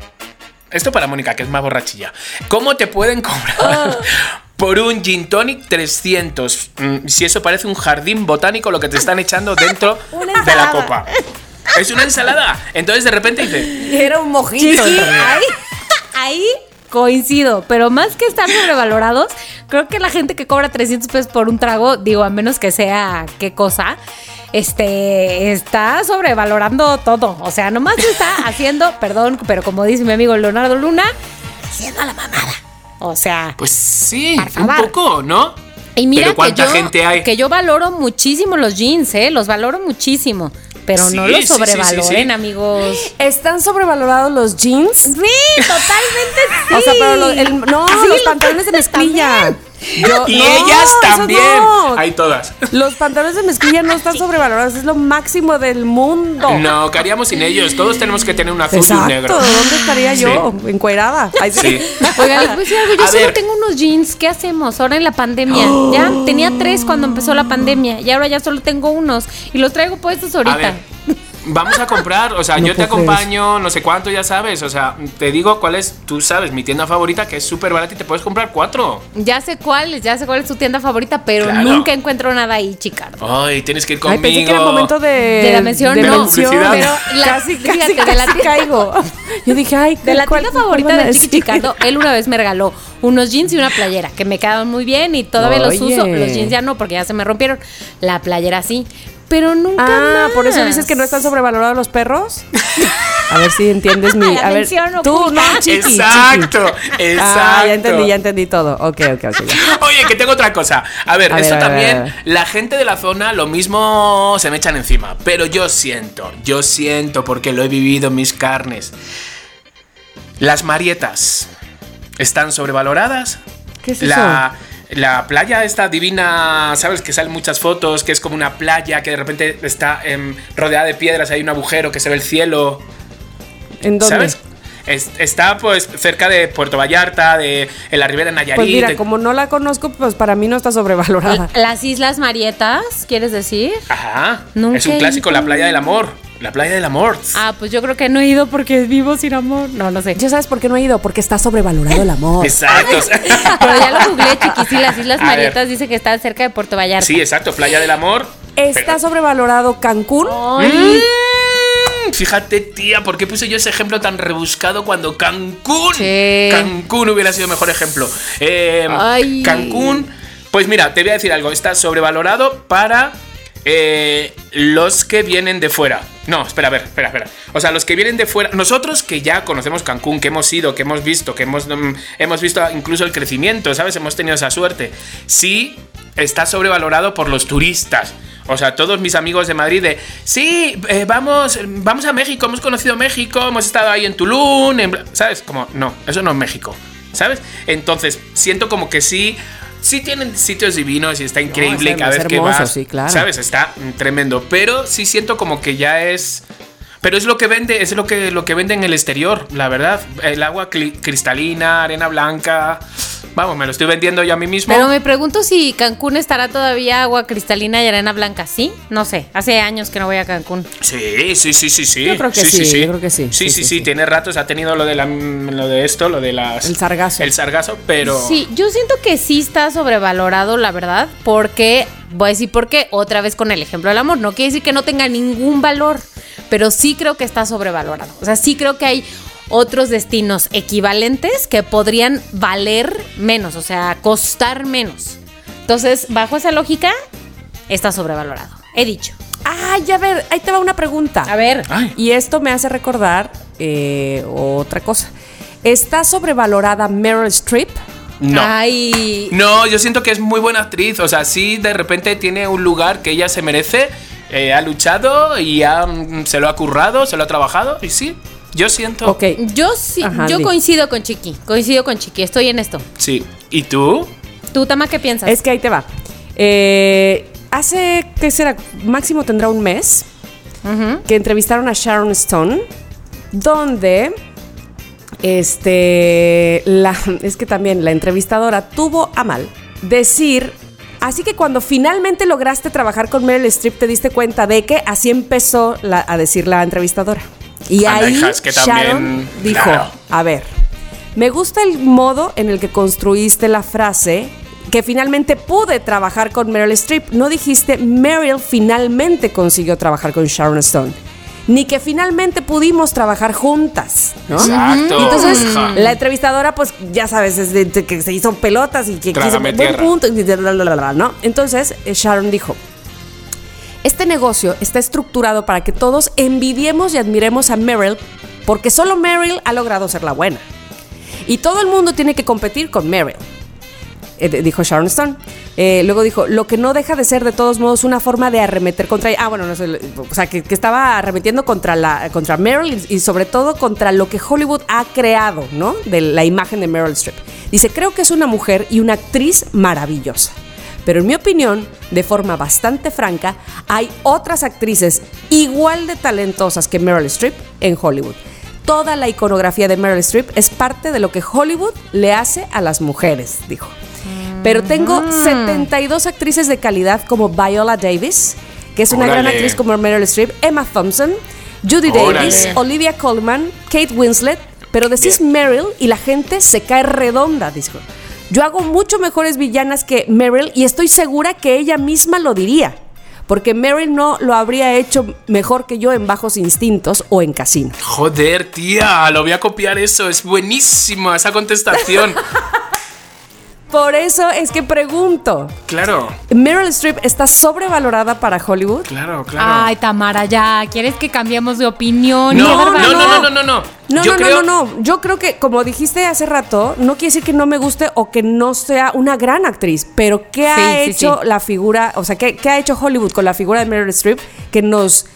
Esto para Mónica, que es más borrachilla. ¿Cómo te pueden cobrar? Ah. Por un gin tonic 300. Mm, Si eso parece un jardín botánico, lo que te están echando dentro de la copa. Es una ensalada. Entonces de repente dice, Era un mojito. Sí, ahí, ahí coincido, pero más que estar sobrevalorados, creo que la gente que cobra 300 pesos por un trago, digo, a menos que sea qué cosa, este, está sobrevalorando todo. O sea, nomás está haciendo, perdón, pero como dice mi amigo Leonardo Luna, haciendo la mamada. O sea, pues sí, un poco, ¿no? y mira Pero ¿cuánta que yo, gente hay? que yo valoro muchísimo los jeans, ¿eh? Los valoro muchísimo. Pero no los sí, sí, sí, sobrevaloren, sí. amigos. ¿Están sobrevalorados los jeans? Sí, totalmente sí. O sea, pero lo- el- no, Sí, los pantalones de mezclilla. Yo- Y no, ellas también. no. Hay todas. Los pantalones de mezclilla no están sobrevalorados, es lo máximo del mundo. No, ¿qué haríamos sin ellos? Todos tenemos que tener un azul y un Exacto, negro. ¿dónde estaría yo? Encuerada. Ay, sí. Sí. Oigan, les voy a decir algo. Yo A solo ver. tengo unos jeans. ¿Qué hacemos ahora en la pandemia? Ya tenía tres cuando empezó la pandemia y ahora ya solo tengo unos y los traigo puestos A ahorita. Vamos a comprar, o sea, No yo te acompaño, no sé cuánto, ya sabes, o sea, te digo cuál es, tú sabes, mi tienda favorita que es súper barata y te puedes comprar cuatro. Ya sé cuál, ya sé cuál es tu tienda favorita, pero Claro. nunca encuentro nada ahí, Chicardo. Ay, tienes que ir Ay, conmigo. pensé que era momento de. De la mención, de no. mención, publicidad. pero La- casi, casi, fíjate, casi de la tienda- caigo. Yo dije, ay, De la ¿cuál- tienda favorita de Chiqui? Chicardo, él una vez me regaló unos jeans y una playera que me quedaban muy bien y todavía los uso. Los jeans ya no, porque ya se me rompieron. La playera sí, pero nunca Ah, por eso dices que no están sobrevalorados los perros. A ver si entiendes mi. A ver, tú, no, chiqui. Exacto, chiqui. exacto. Ah, ya entendí, ya entendí todo. Ok, ok, ok. ya. Oye, que tengo otra cosa. A ver, A ver, esto a ver, también, a ver. la gente de la zona lo mismo se me echan encima. Pero yo siento, yo siento porque lo he vivido en mis carnes. Las marietas están sobrevaloradas. ¿Qué es la, la playa esta divina, ¿sabes? Que salen muchas fotos, que es como una playa que de repente está em, rodeada de piedras, hay un agujero que se ve el cielo. ¿En dónde? ¿Sabes? Es- está pues cerca de Puerto Vallarta, de en la Ribera de Nayarit. Pues mira, de- como no la conozco, pues para mí no está sobrevalorada. Las Islas Marietas, ¿quieres decir? Ajá. Nunca es un clásico, la playa del amor. La playa del amor. Ah, pues yo creo que no he ido porque vivo sin amor. No, no sé. ¿Ya sabes por qué no he ido? Porque está sobrevalorado el amor. Exacto. Pero ya lo googleé, chiqui. Sí, las Islas. Marietas dice que está cerca de Puerto Vallarta. sí, exacto, playa del amor. ¿Está Pero- sobrevalorado Cancún? Ay, Mm, Fíjate, tía, ¿por qué puse yo ese ejemplo tan rebuscado cuando Cancún? Sí. Cancún hubiera sido mejor ejemplo. Eh, Ay. Cancún, pues mira, te voy a decir algo. Está sobrevalorado para eh, los que vienen de fuera. No, espera, a ver, espera, espera. O sea, los que vienen de fuera. Nosotros que ya conocemos Cancún, que hemos ido, que hemos visto, que hemos, mm, hemos visto incluso el crecimiento, ¿sabes? Hemos tenido esa suerte. Sí, está sobrevalorado por los turistas. O sea, todos mis amigos de Madrid de, sí, eh, vamos, vamos a México, hemos conocido México, hemos estado ahí en Tulum, en ¿sabes? Como, no, eso no es México, ¿sabes? Entonces, siento como que sí, sí tienen sitios divinos y está increíble es cada vez que hermoso, vas, sí, claro. ¿sabes? Está tremendo, pero sí siento como que ya es... Pero es lo que vende, es lo que, lo que vende en el exterior, la verdad. El agua cristalina, arena blanca. Vamos, me lo estoy vendiendo yo a mí mismo. Pero me pregunto si Cancún estará todavía agua cristalina y arena blanca. ¿Sí? No sé. Hace años que no voy a Cancún. Sí, sí, sí, sí, sí. Yo creo que sí, yo creo que sí. Sí, sí, Sí, sí, sí, sí. tiene ratos, ha tenido lo de la lo de esto, lo de las El sargazo. El sargazo, pero Sí, yo siento que sí está sobrevalorado, la verdad, porque, voy a decir por qué, otra vez con el ejemplo del amor, no quiere decir que no tenga ningún valor, pero sí creo que está sobrevalorado. O sea, sí creo que hay otros destinos equivalentes que podrían valer menos, o sea, costar menos. Entonces, bajo esa lógica, está sobrevalorado. He dicho. Ay, a ver, ahí te va una pregunta. A ver. Ay, Y esto me hace recordar eh, otra cosa. ¿Está sobrevalorada Meryl Streep? No. Ay. No, yo siento que es muy buena actriz. O sea, sí, de repente tiene un lugar que ella se merece. eh, ha luchado y ha, mm, se lo ha currado, se lo ha trabajado. Y sí, yo siento. Ok. Yo sí, Ajá, yo di. coincido con Chiqui. Coincido con Chiqui. Estoy en esto. Sí. ¿Y tú? ¿Tú, Tama, qué piensas? Es que ahí te va. Eh, hace, ¿qué será? Máximo tendrá un mes que entrevistaron a Sharon Stone, donde este la es que también la entrevistadora tuvo a mal decir así que cuando finalmente lograste trabajar con Meryl Streep te diste cuenta de que así empezó la- a decir la entrevistadora y ahí que también, Sharon dijo claro. a ver me gusta el modo en el que construiste la frase que finalmente pude trabajar con Meryl Streep. No dijiste Meryl finalmente consiguió trabajar con Sharon Stone. Ni que finalmente pudimos trabajar juntas, ¿no? Exacto. Y entonces la entrevistadora, pues ya sabes, es de- de que se hizo pelotas y que quiso Trágame buen tierra. punto. Entonces eh, Sharon dijo, este negocio está estructurado para que todos envidiemos y admiremos a Meryl porque solo Meryl ha logrado ser la buena. Y todo el mundo tiene que competir con Meryl. eh, dijo Sharon Stone. Eh, luego dijo, lo que no deja de ser de todos modos una forma de arremeter contra ella. Ah, bueno, o sea, que, que estaba arremetiendo contra, la, contra Meryl y, y sobre todo contra lo que Hollywood ha creado, ¿no? De la imagen de Meryl Streep. Dice, creo que es una mujer y una actriz maravillosa. Pero en mi opinión, de forma bastante franca, hay otras actrices igual de talentosas que Meryl Streep en Hollywood. Toda la iconografía de Meryl Streep es parte de lo que Hollywood le hace a las mujeres, dijo. Pero tengo 72 actrices de calidad como Viola Davis, que es una gran actriz como Meryl Streep, Emma Thompson, Judy Órale. Davis, Olivia Colman, Kate Winslet, pero decís Meryl y la gente se cae redonda, dijo. Yo hago mucho mejores villanas que Meryl y estoy segura que ella misma lo diría. Porque Meryl no lo habría hecho mejor que yo en Bajos Instintos o en Casino. Joder, tía, lo voy a copiar eso. Es buenísima esa contestación. Por eso es que pregunto, claro, ¿Meryl Streep está sobrevalorada para Hollywood? claro, claro. Ay, Tamara, ya. ¿Quieres que cambiemos de opinión? no, no, no, no, no, no, no. No, Yo no, creo- no, no, no. Yo creo que, como dijiste hace rato, no quiere decir que no me guste o que no sea una gran actriz, pero ¿qué ha Sí, hecho sí. la figura, o sea, ¿qué, qué ha hecho Hollywood con la figura de Meryl Streep que nos,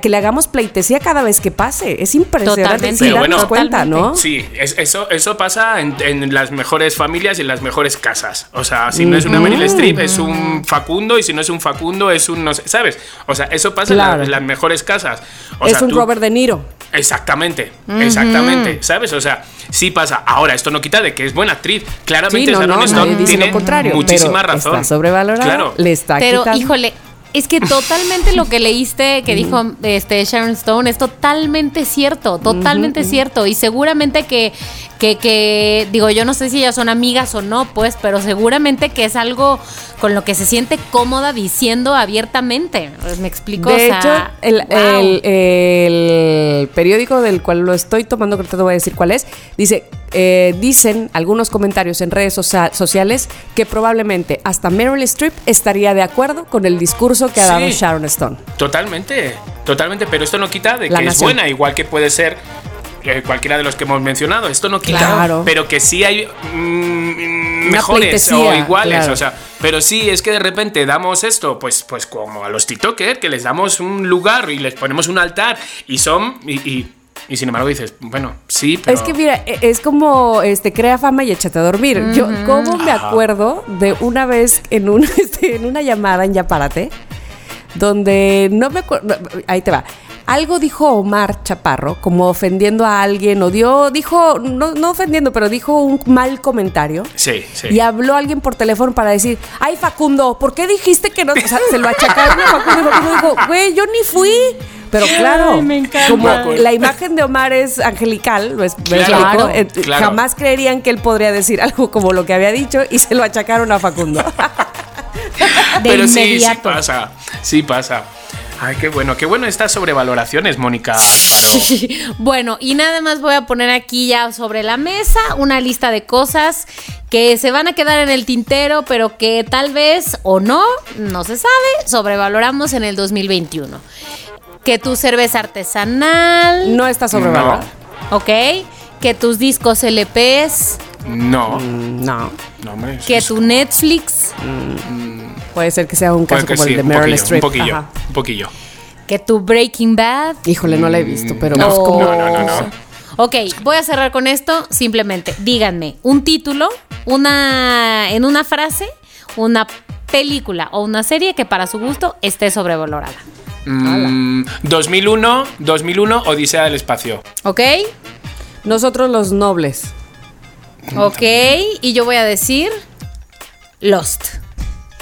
que le hagamos pleitesía cada vez que pase? Es impresionante Totalmente. sin Pero darnos bueno, cuenta, ¿no? Sí, es- eso, eso pasa en, en las mejores familias y en las mejores casas. O sea, si no es una Meryl Streep, es un Facundo, y si no es un Facundo, es un no sé, ¿sabes? O sea, eso pasa en la- Claro. en, las mejores casas. O es sea, un tú- Robert De Niro. Exactamente, exactamente, ¿sabes? O sea, sí pasa. Ahora, esto no quita de que es buena actriz. Claramente Sí, no, Sharon no, Stone tiene lo contrario. muchísima razón. Está sobrevalorada. Claro. Le está Pero, quitando. híjole, es que totalmente lo que leíste que dijo este Sharon Stone es totalmente cierto, totalmente cierto. Y seguramente que, que, que, digo, yo no sé si ellas son amigas o no, pues, pero seguramente que es algo con lo que se siente cómoda diciendo abiertamente. Pues, Me explico. De O sea, hecho, el, wow. el- el periódico del cual lo estoy tomando, que te voy a decir cuál es, dice, eh, dicen algunos comentarios en redes socia- sociales que probablemente hasta Meryl Streep estaría de acuerdo con el discurso que ha dado Sí. Sharon Stone. Totalmente, totalmente. Pero esto no quita de La que es buena, igual que puede ser eh, cualquiera de los que hemos mencionado. Esto no quita, Claro. pero que sí hay mm, mejores o iguales. claro. O sea, pero sí es que de repente damos esto, pues, pues como a los TikTokers, que les damos un lugar y les ponemos un altar y son. Y, y- y sin embargo dices, bueno, sí, pero. Es que mira, e- es como este crea fama y échate a dormir. Yo cómo me Ajá. acuerdo de una vez en un este, en una llamada en Yapárate donde no me acuerdo, ahí te va. Algo dijo Omar Chaparro, como ofendiendo a alguien, o dio, dijo, no, no ofendiendo, pero dijo un mal comentario. Sí, sí. Y habló alguien por teléfono para decir, ay Facundo, ¿por qué dijiste que no? O sea, se lo achacaron a Facundo y Facundo dijo, güey, yo ni fui. Pero claro, Ay, me encanta. como la imagen de Omar es angelical, ¿no es- me Claro? Eh, claro. jamás creerían que él podría decir algo como lo que había dicho y se lo achacaron a Facundo. de pero sí, sí pasa. Sí pasa. Ay, qué bueno, qué bueno estas sobrevaloraciones, Mónica Alfaro. Bueno, y nada más voy a poner aquí ya sobre la mesa una lista de cosas que se van a quedar en el tintero, pero que tal vez o no, no se sabe, sobrevaloramos en el 2021. Que tu cerveza artesanal, No está sobrevalorada. ¿ok? Que tus discos LPs, No, No. no, hombre. Que tu Netflix, Puede ser que sea un caso como sí, el de Meryl Streep. un poquillo, Ajá. un poquillo. que tu Breaking Bad. Híjole, no la he visto, pero No, como. no, no, no, no. Ok, voy a cerrar con esto. Simplemente, díganme un título, una en una frase, una película o una serie que para su gusto esté sobrevalorada. Mm, 2001, 2001, Odisea del Espacio. ¿Ok? Nosotros los nobles. Ok, y yo voy a decir Lost,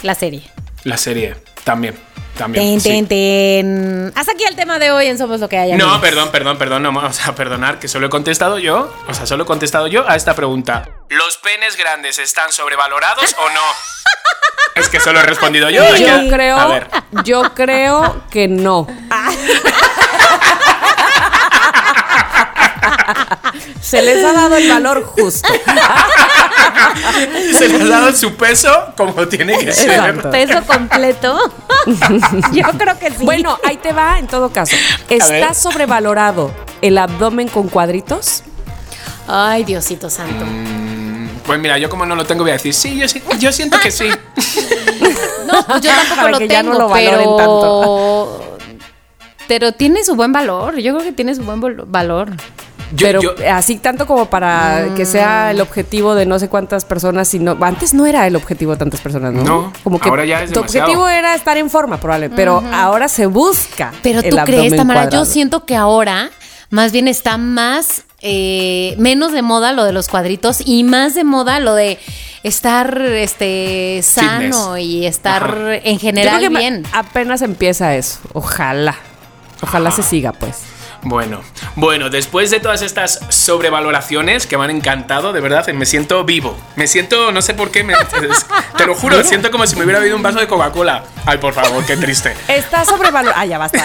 la serie. La serie, también. También. Ten, sí. ten, ten. Hasta aquí el tema de hoy en Somos lo que hay. No, amigos. perdón, perdón, perdón, no vamos a perdonar que solo he contestado yo, o sea, solo he contestado yo a esta pregunta. ¿Los penes grandes están sobrevalorados o no? Es que solo he respondido yo. Yo creo, A ver, yo creo que no. Se les ha dado el valor justo. se les ha dado su peso como tiene que ser. Peso completo. yo creo que sí. Bueno, ahí te va en todo caso. ¿Está sobrevalorado el abdomen con cuadritos? Ay, Diosito santo. Pues mira, yo como no lo tengo voy a decir, sí, yo, sí- yo siento que sí. No, pues yo tampoco Para lo que tengo, ya no lo pero... tanto. Pero tiene su buen valor. Yo creo que tiene su buen valor. Yo- pero yo- así tanto como para que sea el objetivo de no sé cuántas personas, sino antes no era el objetivo de tantas personas, ¿no? No, como que ahora ya es tu demasiado. objetivo era estar en forma, probablemente, pero ahora se busca. Pero el tú crees, Tamara, cuadrado. yo siento que ahora más bien está más, eh, menos de moda lo de los cuadritos y más de moda lo de estar este sano Fitness. y estar Ajá. en Yo general creo que bien. apenas empieza eso. Ojalá. Ojalá Ajá. se siga, pues. Bueno, bueno, después de todas estas sobrevaloraciones que me han encantado, de verdad, me siento vivo. Me siento, no sé por qué, me- te lo juro, siento como si me hubiera bebido un vaso de Coca-Cola. Ay, por favor, qué triste. Está sobrevalorado. Ah, ya basta.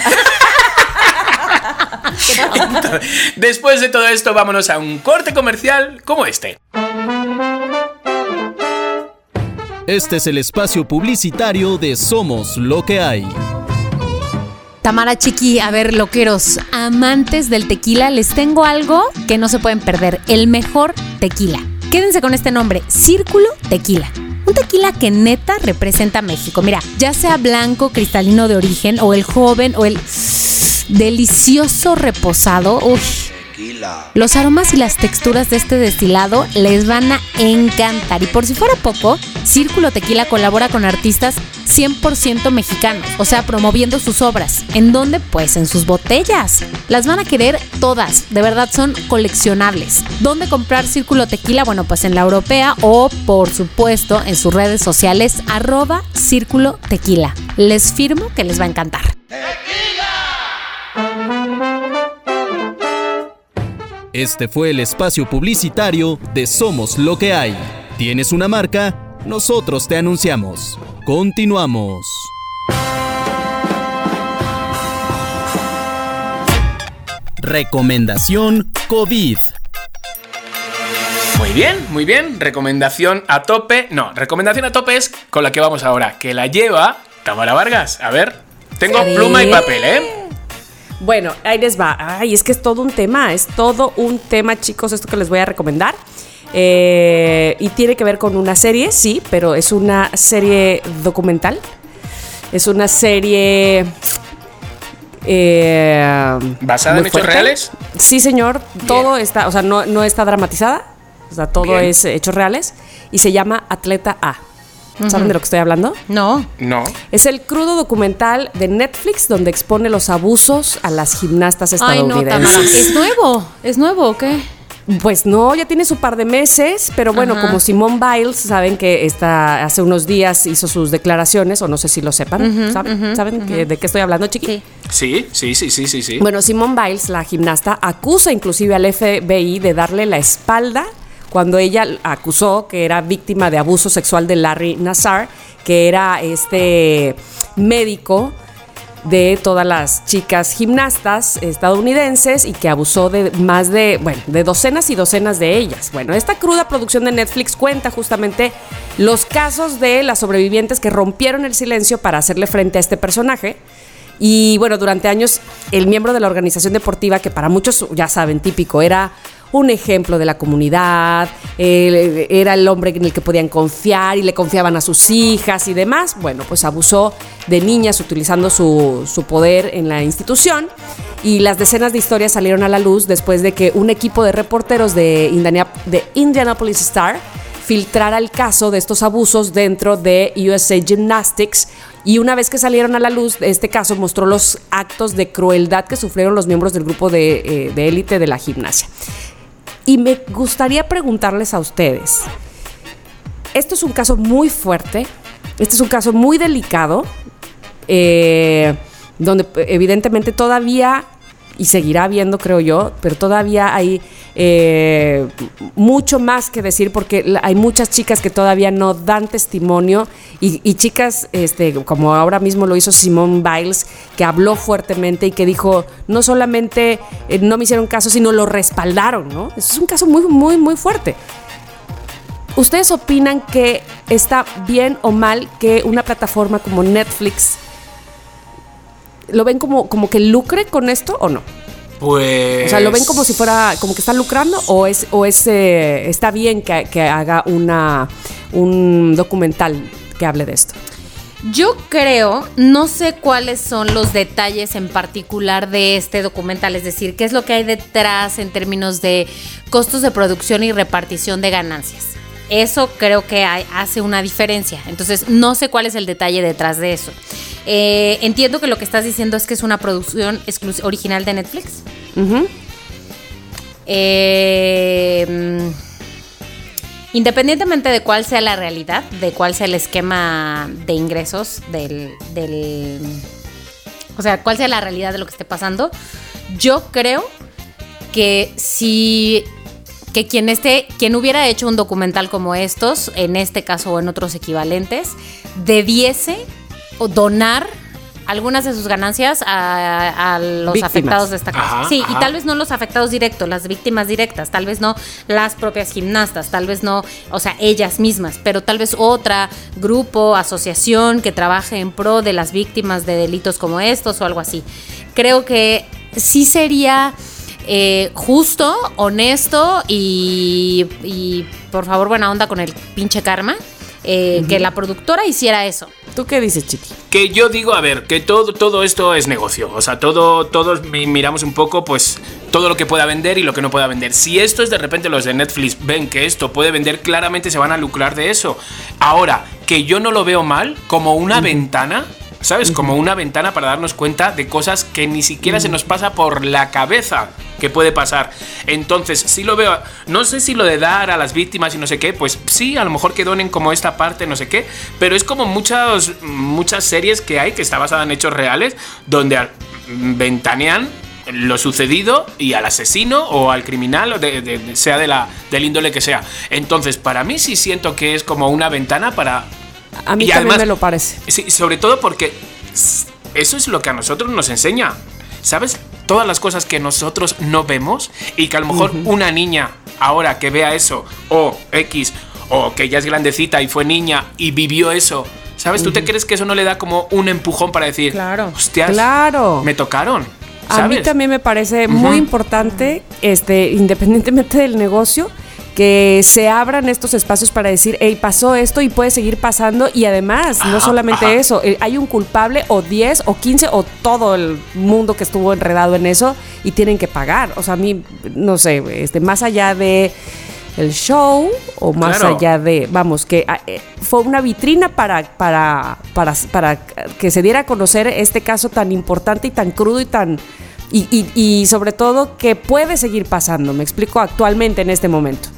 Después de todo esto, vámonos a un corte comercial como este. Este es el espacio publicitario de Somos lo que hay. Tamara Chiqui, a ver, loqueros, amantes del tequila, les tengo algo que no se pueden perder, el mejor tequila. Quédense con este nombre, Círculo Tequila. Un tequila que neta representa a México. Mira, ya sea blanco, cristalino de origen, o el joven, o el delicioso reposado. Uy, los aromas y las texturas de este destilado les van a encantar. Y por si fuera poco, Círculo Tequila colabora con artistas 100% mexicanos, o sea, promoviendo sus obras. ¿En dónde? Pues en sus botellas. Las van a querer todas, de verdad son coleccionables. ¿Dónde comprar Círculo Tequila? Bueno, pues en la europea o, por supuesto, en sus redes sociales, arroba Círculo Tequila. Les firmo que les va a encantar. Este fue el espacio publicitario de Somos lo que hay. ¿Tienes una marca? Nosotros te anunciamos. Continuamos. Recomendación COVID. Muy bien, muy bien. Recomendación a tope. No, recomendación a tope es con la que vamos ahora, que la lleva Tamara Vargas. A ver, tengo Sí. pluma y papel, ¿eh? Bueno, ahí les va. Ay, es que es todo un tema, es todo un tema, chicos, esto que les voy a recomendar. Eh, y tiene que ver con una serie, sí, pero es una serie documental. Es una serie... eh, ¿Basada en hechos reales? Sí, señor. Todo está, o sea, no, no está dramatizada. O sea, todo Bien. es hechos reales. Y se llama Atleta A. ¿Saben de lo que estoy hablando? No. No. Es el crudo documental de Netflix donde expone los abusos a las gimnastas Ay, no, Tamara. estadounidenses. ¿Es nuevo? ¿Es nuevo o qué? pues no, ya tiene su par de meses, pero bueno, Ajá. como Simone Biles, saben que está, hace unos días hizo sus declaraciones, o no sé si lo sepan, ¿saben, ¿Saben que- de qué estoy hablando, chiqui? Sí. Sí, sí, sí, sí, sí, sí. Bueno, Simone Biles, la gimnasta, acusa inclusive al FBI de darle la espalda cuando ella acusó que era víctima de abuso sexual de Larry Nassar, que era este médico de todas las chicas gimnastas estadounidenses y que abusó de más de, bueno, de docenas y docenas de ellas. Bueno, esta cruda producción de Netflix cuenta justamente los casos de las sobrevivientes que rompieron el silencio para hacerle frente a este personaje. Y bueno, durante años el miembro de la organización deportiva, que para muchos ya saben, típico, era un ejemplo de la comunidad, era el hombre en el que podían confiar y le confiaban a sus hijas y demás. Bueno, pues abusó de niñas utilizando su, su poder en la institución y las decenas de historias salieron a la luz después de que un equipo de reporteros de, de Indianapolis Star filtrara el caso de estos abusos dentro de USA Gymnastics y una vez que salieron a la luz, este caso mostró los actos de crueldad que sufrieron los miembros del grupo de eh, de élite de la gimnasia. Y me gustaría preguntarles a ustedes, esto es un caso muy fuerte, este es un caso muy delicado, eh, donde evidentemente todavía, y seguirá habiendo creo yo, pero todavía hay eh, mucho más que decir porque hay muchas chicas que todavía no dan testimonio y, y chicas este, como ahora mismo lo hizo Simone Biles, que habló fuertemente y que dijo, no solamente eh, no me hicieron caso, sino lo respaldaron, ¿no? Eso es un caso muy, muy, muy fuerte. ¿Ustedes opinan que está bien o mal que una plataforma como Netflix lo ven como, como que lucre con esto o no? Pues. O sea, ¿lo ven como si fuera, como que están lucrando o es, o es eh, está bien que, que haga una, un documental que hable de esto? Yo creo, no sé cuáles son los detalles en particular de este documental, es decir, qué es lo que hay detrás en términos de costos de producción y repartición de ganancias. Eso creo que hay- hace una diferencia. Entonces, no sé cuál es el detalle detrás de eso. Eh, entiendo que lo que estás diciendo es que es una producción original de Netflix. Eh, independientemente de cuál sea la realidad, de cuál sea el esquema de ingresos del, del- o sea, cuál sea la realidad de lo que esté pasando, yo creo que si que quien esté, quien hubiera hecho un documental como estos, en este caso o en otros equivalentes, debiese donar algunas de sus ganancias a, a los Víctimas. afectados de esta cosa. Ajá, sí, ajá. y tal vez no los afectados directos, las víctimas directas, tal vez no las propias gimnastas, tal vez no, o sea, ellas mismas, pero tal vez otra grupo, asociación que trabaje en pro de las víctimas de delitos como estos o algo así. Creo que sí sería eh, justo, honesto y, y, por favor buena onda con el pinche karma. eh, Que la productora hiciera eso. ¿Tú qué dices, Chiqui? Que yo digo, a ver, que todo, todo esto es negocio. O sea, todo, todos mi- miramos un poco, pues, todo lo que pueda vender y lo que no pueda vender. Si esto es de repente los de Netflix ven que esto puede vender, claramente se van a lucrar de eso. Ahora, que yo no lo veo mal, como una ventana. ¿Sabes? Como una ventana para darnos cuenta de cosas que ni siquiera se nos pasa por la cabeza que puede pasar. Entonces, sí lo veo. No sé si lo de dar a las víctimas y no sé qué, pues sí, a lo mejor que donen como esta parte, no sé qué. Pero es como muchas, muchas series que hay que está basada en hechos reales, donde ventanean lo sucedido y al asesino o al criminal, de- de- sea de la, del índole que sea. Entonces, para mí sí siento que es como una ventana para A mí Y también además- me lo parece. Sí, sobre todo porque eso es lo que a nosotros nos enseña. ¿Sabes? Todas las cosas que nosotros no vemos y que a lo mejor una niña ahora que vea eso, o X, o que ya es grandecita y fue niña y vivió eso, ¿sabes? ¿Tú te crees que eso no le da como un empujón para decir, Claro. hostias, Claro. me tocaron? A ¿sabes? mí también me parece muy importante, este, independientemente del negocio, que se abran estos espacios para decir, hey, pasó esto y puede seguir pasando. Y además, no solamente ajá. eso, eh, hay un culpable o 10 o 15 o todo el mundo que estuvo enredado en eso y tienen que pagar. O sea, a mí, no sé, este, más allá de el show o más Claro. allá de, vamos, que ah, eh, fue una vitrina para, para, para, para que se diera a conocer este caso tan importante y tan crudo y tan... Y, y- y sobre todo que puede seguir pasando, me explico, actualmente en este momento.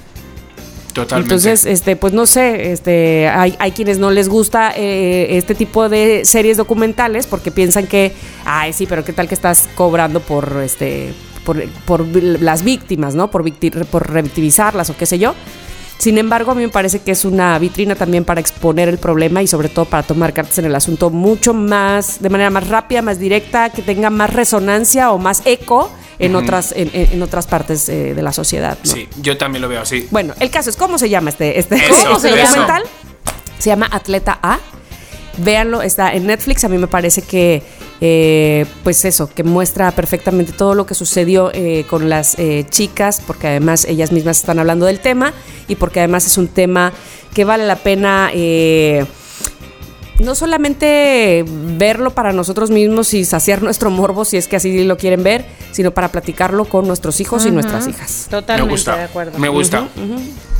Entonces, este, pues no sé, este, hay, hay quienes no les gusta eh, este tipo de series documentales porque piensan que, ay, sí, pero qué tal que estás cobrando por, este, por, por las víctimas, ¿no? Por, victi- por o qué sé yo. Sin embargo, a mí me parece que es una vitrina también para exponer el problema y sobre todo para tomar cartas en el asunto mucho más, de manera más rápida, más directa, que tenga más resonancia o más eco en, otras, en, en- en otras partes eh, de la sociedad. ¿no? Sí, yo también lo veo así. Bueno, el caso es, ¿cómo se llama este, este, Eso, ¿cómo se documental? Se llama Atleta A. Véanlo, está en Netflix. A mí me parece que eh, pues eso, que muestra perfectamente todo lo que sucedió eh, con las eh, chicas, porque además ellas mismas están hablando del tema y porque además es un tema que vale la pena eh, no solamente verlo para nosotros mismos y saciar nuestro morbo si es que así lo quieren ver, sino para platicarlo con nuestros hijos y nuestras hijas. Totalmente me gusta. de acuerdo. Me gusta.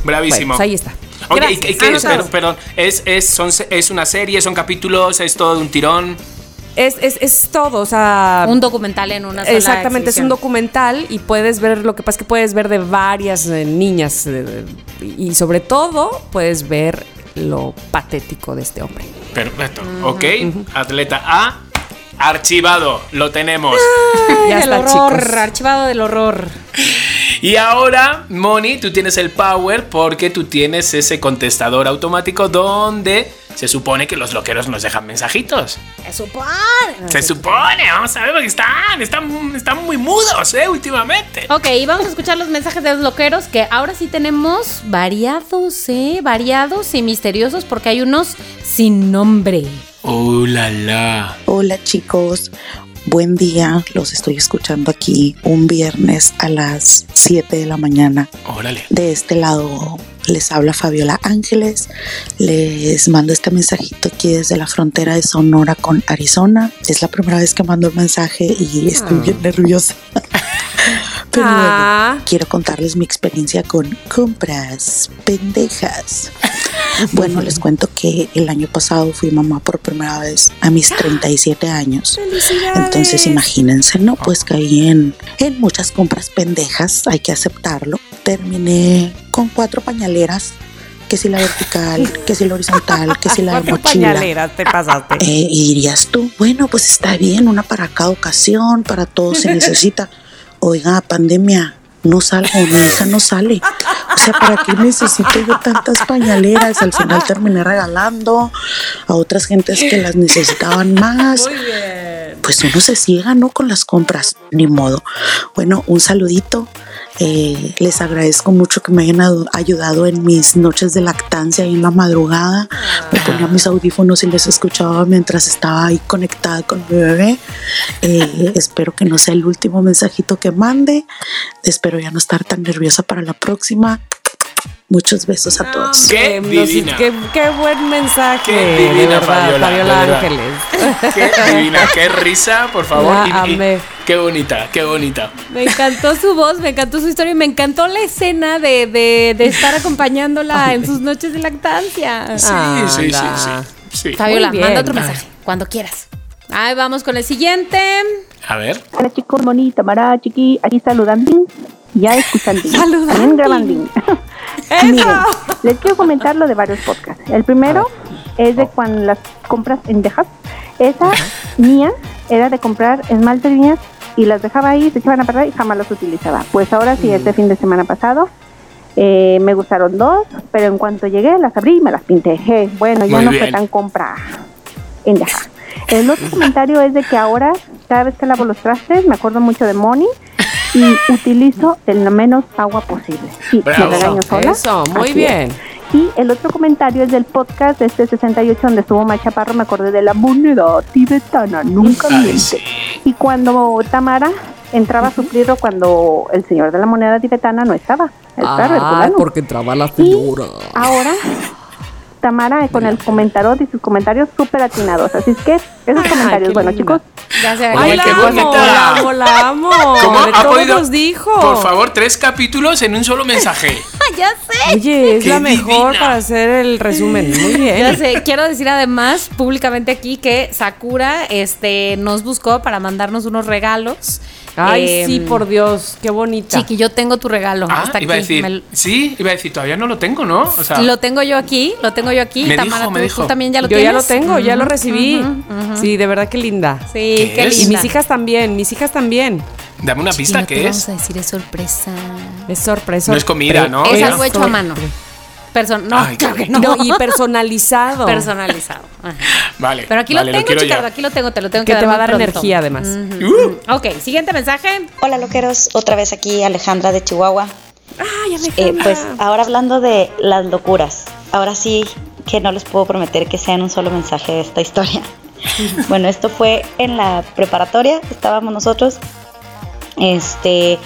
Bravísimo. Bueno, pues ahí está. Ok, Gracias. ¿y qué- qué es? Perdón, ¿es, es, son, ¿es una serie, son capítulos, es todo de un tirón? Es, es, es todo, o sea... Un documental en una sola Exactamente, es un documental y puedes ver, lo que pasa es que puedes ver de varias eh, niñas eh, y sobre todo puedes ver lo patético de este hombre. Perfecto. Ok, atleta A, archivado, lo tenemos. Ya del está, horror, chicos. archivado del horror. Y ahora, Moni, tú tienes el power porque tú tienes ese contestador automático donde se supone que los loqueros nos dejan mensajitos. Se supone. Se supone, vamos a ver, porque están, están, están muy mudos, ¿eh? Últimamente. Ok, y vamos a escuchar los mensajes de los loqueros que ahora sí tenemos variados, ¿eh? Variados y misteriosos porque hay unos sin nombre. ¡Oh, la, la! Hola chicos, buen día. Los estoy escuchando aquí un viernes a las 7 de la mañana. Órale. De este lado les habla Fabiola Ángeles. Les mando este mensajito aquí desde la frontera de Sonora con Arizona. Es la primera vez que mando un mensaje y estoy bien nerviosa. Pero Ah. bueno, quiero contarles mi experiencia con compras pendejas. Bueno, les cuento que el año pasado fui mamá por primera vez a mis 37 años. Entonces imagínense, ¿no? Pues caí en, en muchas compras pendejas, hay que aceptarlo. Terminé con cuatro pañaleras, que si la vertical, que si la horizontal, que si la Cuatro mochila. pañaleras te pasaste. Eh, y dirías tú, bueno, pues está bien, una para cada ocasión, para todo se necesita. Oiga, pandemia, no salgo, mi hija no sale. O sea, ¿para qué necesito yo tantas pañaleras? Al final terminé regalando a otras gentes que las necesitaban más. Pues uno se ciega, ¿no? Con las compras, ni modo. Bueno, un saludito. Eh, les agradezco mucho que me hayan ayudado en mis noches de lactancia y en la madrugada. Me ponía mis audífonos y les escuchaba mientras estaba ahí conectada con mi bebé. Eh, espero que no sea el último mensajito que mande. Espero ya no estar tan nerviosa para la próxima. Muchos besos a todos. ¡Qué Eh, no, qué, qué buen mensaje. Qué divina, verdad, Fabiola, verdad. Ángeles. ¡Qué divina! ¡Qué risa, por favor! La Y- y- amé. ¡Qué bonita, qué bonita! Me encantó su voz, me encantó su historia y me encantó la escena de, de- de estar acompañándola en sus noches de lactancia. Sí, sí, sí, sí. sí. Fabiola, manda otro mensaje, cuando quieras. Ahí vamos con el siguiente. A ver. Hola chicos, bonita, Mara, chiqui, aquí saludando, ya escuchando, Saludando. también grabando. Miren, les quiero comentar lo de varios podcasts. El primero es de cuando las compras en Dejas. Esa mía era de comprar esmalte de uñas y las dejaba ahí, se echaban a perder y jamás las utilizaba. Pues ahora sí, este fin de semana pasado eh, me gustaron dos, pero en cuanto llegué las abrí y me las pinté. Bueno, ya Muy no bien. fue tan compra en Dejas. El otro comentario es de que ahora, cada vez que lavo los trastes, me acuerdo mucho de Moni y utilizo de lo menos agua posible. Sí, Bravo. me regaño sola. Eso, muy Así bien. es. Y el otro comentario es del podcast de este 68 donde estuvo Machaparro, me acordé de la moneda tibetana, nunca miente. sí. Y cuando Tamara entraba a suplirlo cuando el señor de la moneda tibetana no estaba, el el Ah, porque entraba la Y señora. ahora Tamara con el comentario y sus comentarios súper atinados. Así es que esos comentarios, bueno linda. chicos, Ya se Ay, la qué amo, bonita. la amo, la amo. ¿Cómo De ha podido? nos dijo. Por favor, tres capítulos en un solo mensaje. ya sé. Oye, es Qué la mejor divina. para hacer el resumen. Muy bien. Ya sé, quiero decir además públicamente aquí que Sakura este, nos buscó para mandarnos unos regalos. Ay, Eh, sí, por Dios, qué bonita. Chiqui, yo tengo tu regalo. Ah, está iba a aquí. decir. Me- Sí, iba a decir, todavía no lo tengo, ¿no? O sea, lo tengo yo aquí, lo tengo yo aquí. Me Tamara, dijo, me tú- dijo. tú también ya lo Yo tienes. ya lo tengo, ya lo recibí. ujú. Sí, de verdad, qué linda. Sí, ¿Qué qué es? Y linda. mis hijas también, mis hijas también. dame una pista, ¿qué vamos es? a decir, es sorpresa. Es sorpresa. No es comida, ¿no? es algo hecho a mano. Person no, Ay, claro qué que no. No, y personalizado. Personalizado. Ajá. Vale. Pero aquí vale, lo tengo, quiero Chicardo, ya. aquí lo tengo, te lo tengo que, que te va a dar pronto. energía, además. Uh, Ok, siguiente mensaje. Hola loqueros, otra vez aquí Alejandra de Chihuahua. Ay, Eh, Alejandra. pues ahora hablando de las locuras, ahora sí que no les puedo prometer que sea en un solo mensaje esta historia. Bueno, esto fue en la preparatoria, estábamos nosotros. Este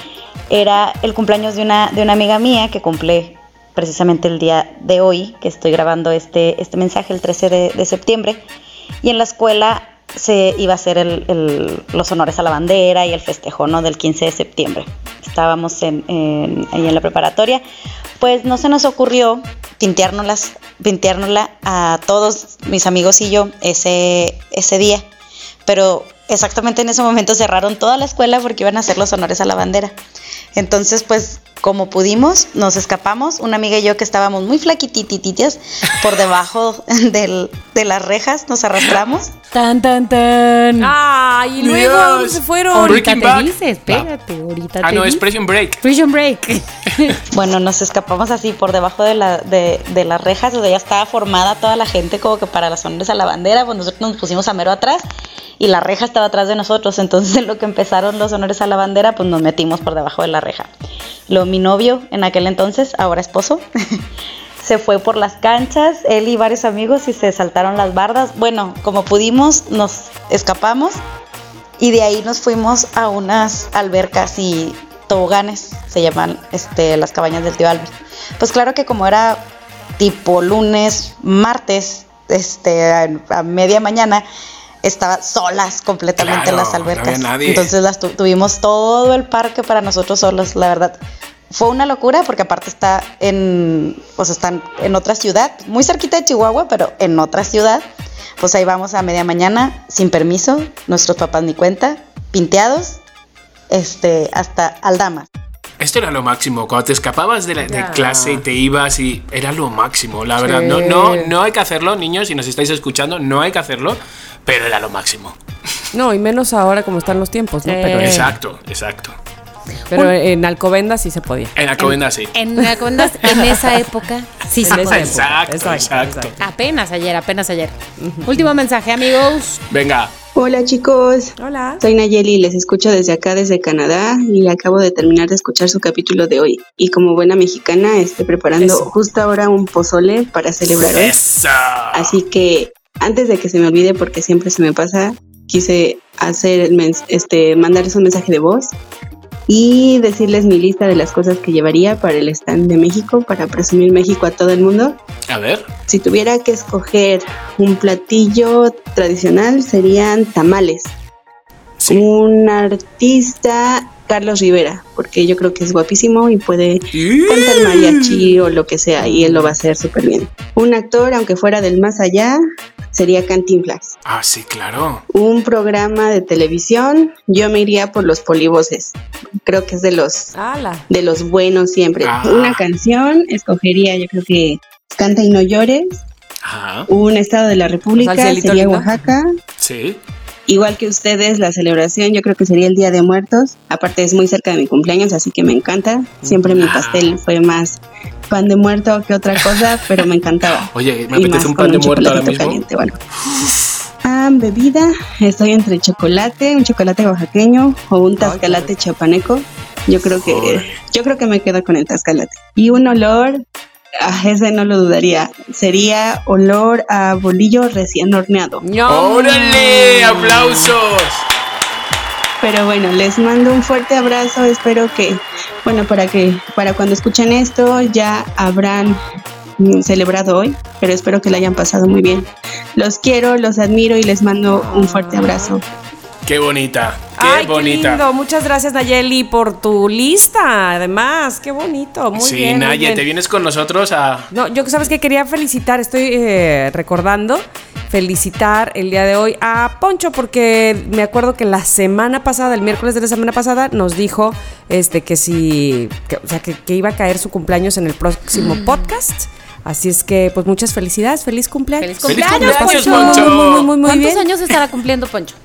era el cumpleaños de una, de una amiga mía que cumple precisamente el día de hoy, que estoy grabando este, este mensaje el 13 de, septiembre. Y en la escuela se iba a hacer los honores a la bandera y el festejo ¿no? del 15 de septiembre. Estábamos en- ahí en la preparatoria. Pues no se nos ocurrió pinteárnoslas, pinteárnosla a todos mis amigos y yo ese, ese día. Pero exactamente en ese momento cerraron toda la escuela porque iban a hacer los honores a la bandera. Entonces, pues, como pudimos, nos escapamos. Una amiga y yo que estábamos muy flaquititititas por debajo del- de las rejas, nos arrastramos. Tan, tan, tan. Ay, y luego Dios. ¿dónde se fueron. ahorita te dice, espérate, ahorita Ah, te no, es. Prison Break. Prison Break. Bueno, nos escapamos así por debajo de, la, de, de las rejas, o sea, ya estaba formada toda la gente como que para los honores a la bandera, pues nosotros nos pusimos a mero atrás y la reja estaba atrás de nosotros, entonces en lo que empezaron los honores a la bandera, pues nos metimos por debajo de la reja. Lo, mi novio en aquel entonces, ahora esposo, se fue por las canchas, él y varios amigos y se saltaron las bardas. Bueno, como pudimos, nos escapamos y de ahí nos fuimos a unas albercas y toboganes, se llaman este, las cabañas del tío Albert. Pues claro que como era tipo lunes, martes, este, a, a media mañana, estaba solas completamente Claro, las no albercas. había nadie. Entonces las tu- tuvimos todo el parque para nosotros solos, la verdad. Fue una locura porque aparte está en, pues están en otra ciudad, muy cerquita de Chihuahua, pero en otra ciudad. Pues ahí vamos a media mañana, sin permiso, nuestros papás ni cuenta, pinteados, este, hasta Aldama. Esto era lo máximo. Cuando te escapabas de, la, de clase y te ibas y era lo máximo, la verdad. Sí. No, no, no hay que hacerlo, niños, si nos estáis escuchando, no hay que hacerlo, pero era lo máximo. No, y menos ahora como están los tiempos, ¿no? Sí. Pero, Exacto, exacto. Pero en Alcobendas sí se podía. En Alcobendas sí. En, ¿me acuerdas? en esa época, sí se podía. Exacto, exacto. Apenas ayer, apenas ayer. Último mensaje, amigos. Venga, Hola chicos, Hola. soy Nayeli y les escucho desde acá, desde Canadá y acabo de terminar de escuchar su capítulo de hoy. Y como buena mexicana estoy preparando Eso. justo ahora un pozole para celebrar hoy. eso. Así que antes de que se me olvide, porque siempre se me pasa, quise hacer este, mandarles un mensaje de voz y decirles mi lista de las cosas que llevaría para el stand de México, para presumir México a todo el mundo. A ver, Si tuviera que escoger un platillo tradicional, serían tamales. Sí. Un artista, Carlos Rivera, porque yo creo que es guapísimo y puede cantar mariachi o lo que sea, y él lo va a hacer súper bien. Un actor, aunque fuera del más allá, sería Cantinflas. Ah, sí, claro. Un programa de televisión, yo me iría por los polivoces. Creo que es de los Ala. de los buenos siempre. Ah. Una canción, escogería, yo creo que Canta y no llores. Ajá, Un estado de la República Al cielito sería. Oaxaca. sí. Igual que ustedes, la celebración yo creo que sería el Día de Muertos. Aparte es muy cerca de mi cumpleaños, así que me encanta. Siempre mi pastel fue más pan de muerto que otra cosa, pero me encantaba. Oye, me apetece un pan de muerto ahora mismo. caliente, bueno. Ah, bebida, estoy entre chocolate, un chocolate oaxaqueño o un tascalate chapaneco. Yo creo que yo creo que me quedo con el tascalate. Y un olor, ah, ese no lo dudaría, sería olor a bolillo recién horneado. ¡Órale! ¡Aplausos! Pero bueno, les mando un fuerte abrazo. Espero que, bueno, para que para cuando escuchen esto ya habrán mm, celebrado hoy, pero espero que la hayan pasado muy bien. Los quiero, los admiro y les mando un fuerte abrazo. ¡Qué bonita! ¡Qué Ay, qué bonita! lindo. Muchas gracias, Nayeli, por tu lista. Además, qué bonito. Muy sí, bien. muy Naye, bien. te vienes con nosotros a. No, yo sabes que quería felicitar, estoy eh, recordando, felicitar el día de hoy a Poncho, porque me acuerdo que la semana pasada, el miércoles de la semana pasada, nos dijo este que si, que, o sea, que, que iba a caer su cumpleaños en el próximo podcast. Así es que, pues muchas felicidades, feliz cumpleaños. Feliz ¡Feliz cumpleaños, cumpleaños, Poncho! Poncho! Muy, muy, muy, muy ¿Cuántos bien. años estará cumpliendo Poncho?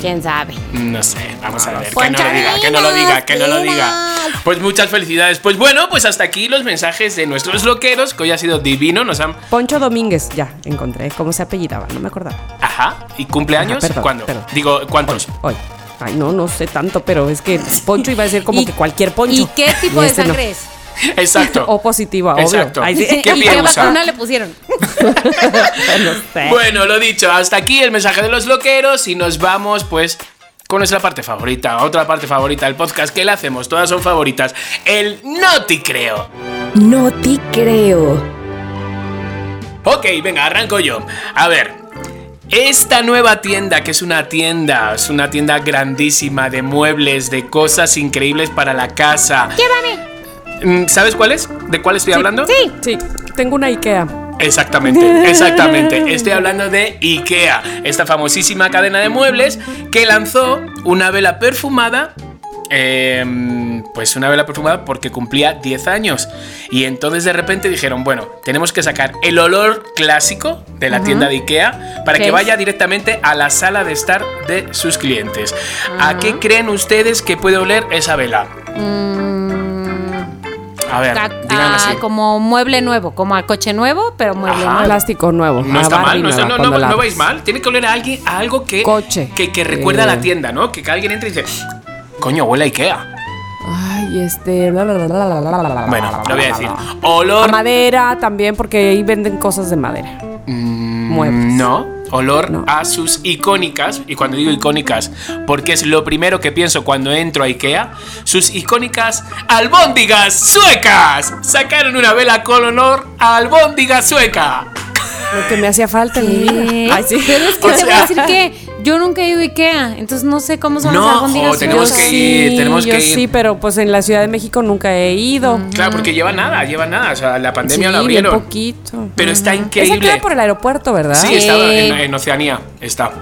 ¿Quién sabe? No sé, vamos a ver. Que no lo diga, que no lo diga, que no lo diga. Pues muchas felicidades. Pues bueno, pues hasta aquí los mensajes de nuestros loqueros, que hoy ha sido divino. Nos han. Poncho Domínguez, ya encontré cómo se apellidaba, no me acordaba. Ajá. ¿Y cumpleaños? Ajá, perdón, ¿Cuándo? perdón. Digo, ¿cuántos? Hoy. Ay, no, no sé tanto, pero es que Poncho iba a ser como ¿Y- que cualquier Poncho. ¿Y qué tipo Y de este no. sangre es? Exacto. O positiva, obvio. Exacto. Ay, sí. ¿Qué ¿Y pie qué usa? vacuna le pusieron? No sé. Bueno, lo dicho, hasta aquí el mensaje de los loqueros y nos vamos pues con nuestra parte favorita, otra parte favorita del podcast que le hacemos, todas son favoritas, el no te creo. No te creo. Ok, venga, arranco yo. A ver, esta nueva tienda, que es una tienda, es una tienda grandísima de muebles, de cosas increíbles para la casa. Llévame. Mm, ¿Sabes cuál es? ¿De cuál estoy hablando? Sí. Sí, tengo una IKEA. Exactamente, exactamente. Estoy hablando de IKEA, esta famosísima cadena de muebles que lanzó una vela perfumada. em, pues una vela perfumada porque cumplía 10 años. Y entonces de repente dijeron, bueno, tenemos que sacar el olor clásico de la tienda de IKEA para ¿Qué que es? vaya directamente a la sala de estar de sus clientes. ¿A qué creen ustedes que puede oler esa vela? A ver, a- así. como mueble nuevo, como a coche nuevo, pero mueble Ajá. nuevo. Plástico nuevo. No a está mal, no, está- nueva, no, no, la no abres. vais mal. Tiene que oler a alguien, a algo que, Coche. que, que recuerda a Eh. la tienda, ¿no? Que, que alguien entre y dice, coño, huele a Ikea. Ay, este. bla, bla, bla, bla, bla, bla, bla, Bueno, lo voy a decir. Olor. A madera también, porque ahí venden cosas de madera. Mm, Muebles. No. Olor No. a sus icónicas, y cuando digo icónicas, porque es lo primero que pienso cuando entro a IKEA, sus icónicas albóndigas suecas. Sacaron una vela con olor a albóndiga sueca. Lo que me hacía falta en mi vida. Ay, sí. Pero es que O te voy a decir que yo nunca he ido a Ikea, entonces no sé cómo son No, las albóndigas. jo, tenemos suecas. que ir, tenemos yo que ir. sí, pero pues en la Ciudad de México nunca he ido. Claro, porque lleva nada, lleva nada. O sea, la pandemia sí, bien abrieron. poquito. Pero está Esa increíble. queda por el aeropuerto, ¿verdad? Sí, estaba en, en Oceanía, está.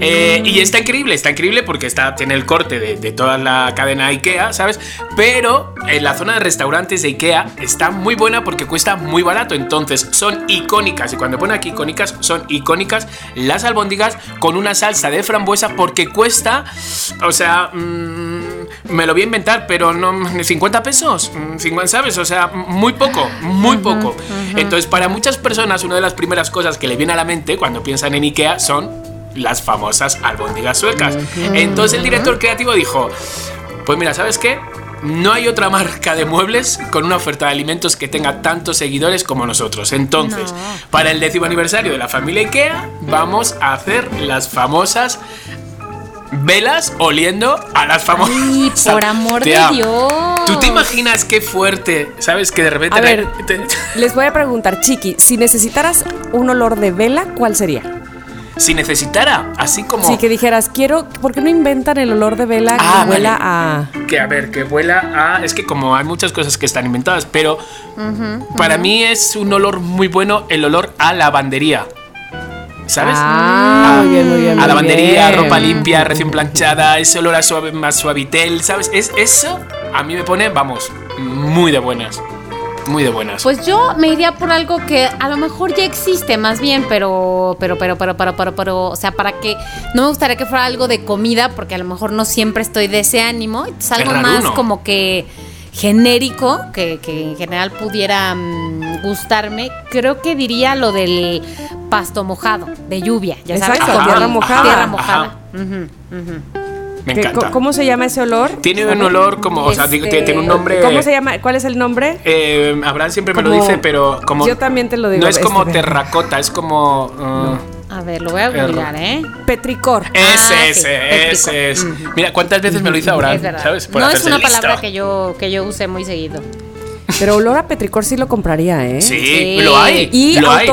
Eh, y está increíble, está increíble porque está, tiene el corte de, de toda la cadena IKEA, ¿sabes? Pero en la zona de restaurantes de IKEA está muy buena porque cuesta muy barato. Entonces son icónicas. Y cuando pone aquí icónicas, son icónicas las albóndigas con una salsa de frambuesa porque cuesta, o sea, mm, me lo voy a inventar, pero no, 50 pesos, mm, 50, ¿sabes? O sea, muy poco, muy poco. Entonces, para muchas personas, una de las primeras cosas que le viene a la mente cuando piensan en IKEA son las famosas albóndigas suecas. Entonces, el director creativo dijo, pues mira, ¿sabes qué? No hay otra marca de muebles con una oferta de alimentos que tenga tantos seguidores como nosotros. Entonces, para el décimo aniversario de la familia IKEA, vamos a hacer las famosas velas oliendo a las famosas. Ay, por amor de Dios. ¿Tú te imaginas qué fuerte? ¿Sabes? Que de repente. A la- ver. te- Les voy a preguntar, Chiqui, si necesitaras un olor de vela, ¿cuál sería? Si necesitara, así como. Sí, que dijeras, quiero, ¿por qué no inventan el olor de vela que Ah, huela vale. a... Que a ver, que huela a. Es que como hay muchas cosas que están inventadas, pero para mí es un olor muy bueno el olor a lavandería. ¿Sabes? Ah, muy bien, muy bien. a lavandería, bien. ropa limpia, recién planchada, ese olor a suave, más suavitel, ¿sabes? Es, eso a mí me pone, vamos, muy de buenas. Muy de buenas. Pues yo me iría por algo que a lo mejor ya existe más bien, pero, pero, pero, pero, pero, pero, pero, o sea, para que no me gustaría que fuera algo de comida, porque a lo mejor no siempre estoy de ese ánimo, entonces algo más como que genérico, que, que en general pudiera mm, gustarme, creo que diría lo del pasto mojado, de lluvia, ya sabes, Exacto, tierra mojada. Tierra Ajá. mojada. Ujú, ujú. Me ¿Qué- encanta. ¿Cómo se llama ese olor? Tiene un olor como, o sea, Este, tiene un nombre. ¿Cómo se llama? ¿Cuál es el nombre? Eh, Abraham siempre me lo Como- dice, pero como. Yo también te lo digo. No es como este, terracota, es como. uh, A ver, lo voy a googlear, ¿eh? Petricor. Ese, Ah, sí, ese, ese es. Mira, ¿cuántas veces me lo dice Abraham? Es verdad. ¿Sabes? Por no es una listo. palabra que yo, que yo use muy seguido. Pero olor a petricor sí lo compraría, ¿eh? Sí, Sí. lo hay. Y lo hay.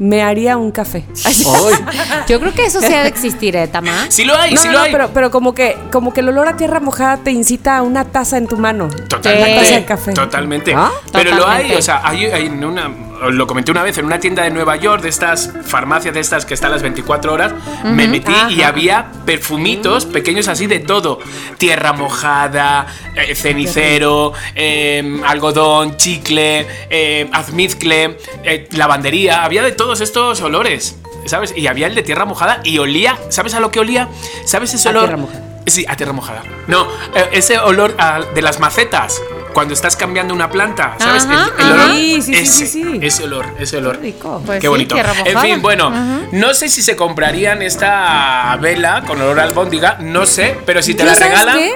Me haría un café. Ay, Yo creo que eso sí ha de existir, ¿eh, Tama? Sí lo hay, No, sí no, lo no, hay. pero, pero como que como que el olor a tierra mojada te incita a una taza en tu mano. Totalmente. Una taza de café. Totalmente. ¿Ah? Pero lo hay, o sea, hay, hay en una. Os Lo comenté una vez en una tienda de Nueva York, de estas farmacias de estas que están las 24 horas. Me metí y había perfumitos pequeños así de todo: tierra mojada, eh, cenicero, eh, algodón, chicle, eh, azmizcle, eh, lavandería. Había de todos estos olores, ¿sabes? Y había el de tierra mojada y olía. ¿Sabes a lo que olía? ¿Sabes ese A olor? tierra mojada. Sí, a tierra mojada. No, eh, ese olor a- de las macetas. Cuando estás cambiando una planta, ¿sabes? Ajá, el, olor. Sí, sí, sí, ese, sí, sí. Ese olor, ese olor. rico. Pues Qué bonito. En fin, bueno, no sé si se comprarían esta vela con olor a albóndiga, no sé, pero si te ¿Yo la regalan. qué?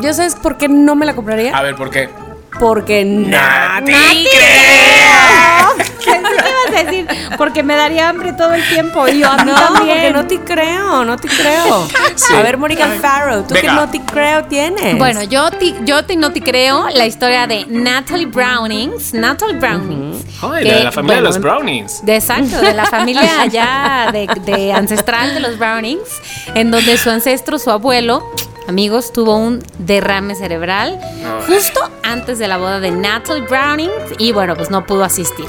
¿Yo sabes por qué no me la compraría? A ver, ¿por qué? Porque no te Pensé que ibas a decir, porque me daría hambre todo el tiempo. Y yo, a mí No, también. no te creo, no te creo. Sí. A ver, Mónica Farrow, ¿tú qué Venga. no te creo tienes? Bueno, yo, ti- yo ti- no te creo la historia de Natalie Brownings. Natalie Brownings. Ay, que, de la familia de los Brownings. De exacto, de la familia allá de, de ancestral de los Brownings, en donde su ancestro, su abuelo, amigos, tuvo un derrame cerebral justo antes de la boda de Natalie Browning y bueno, pues no pudo asistir.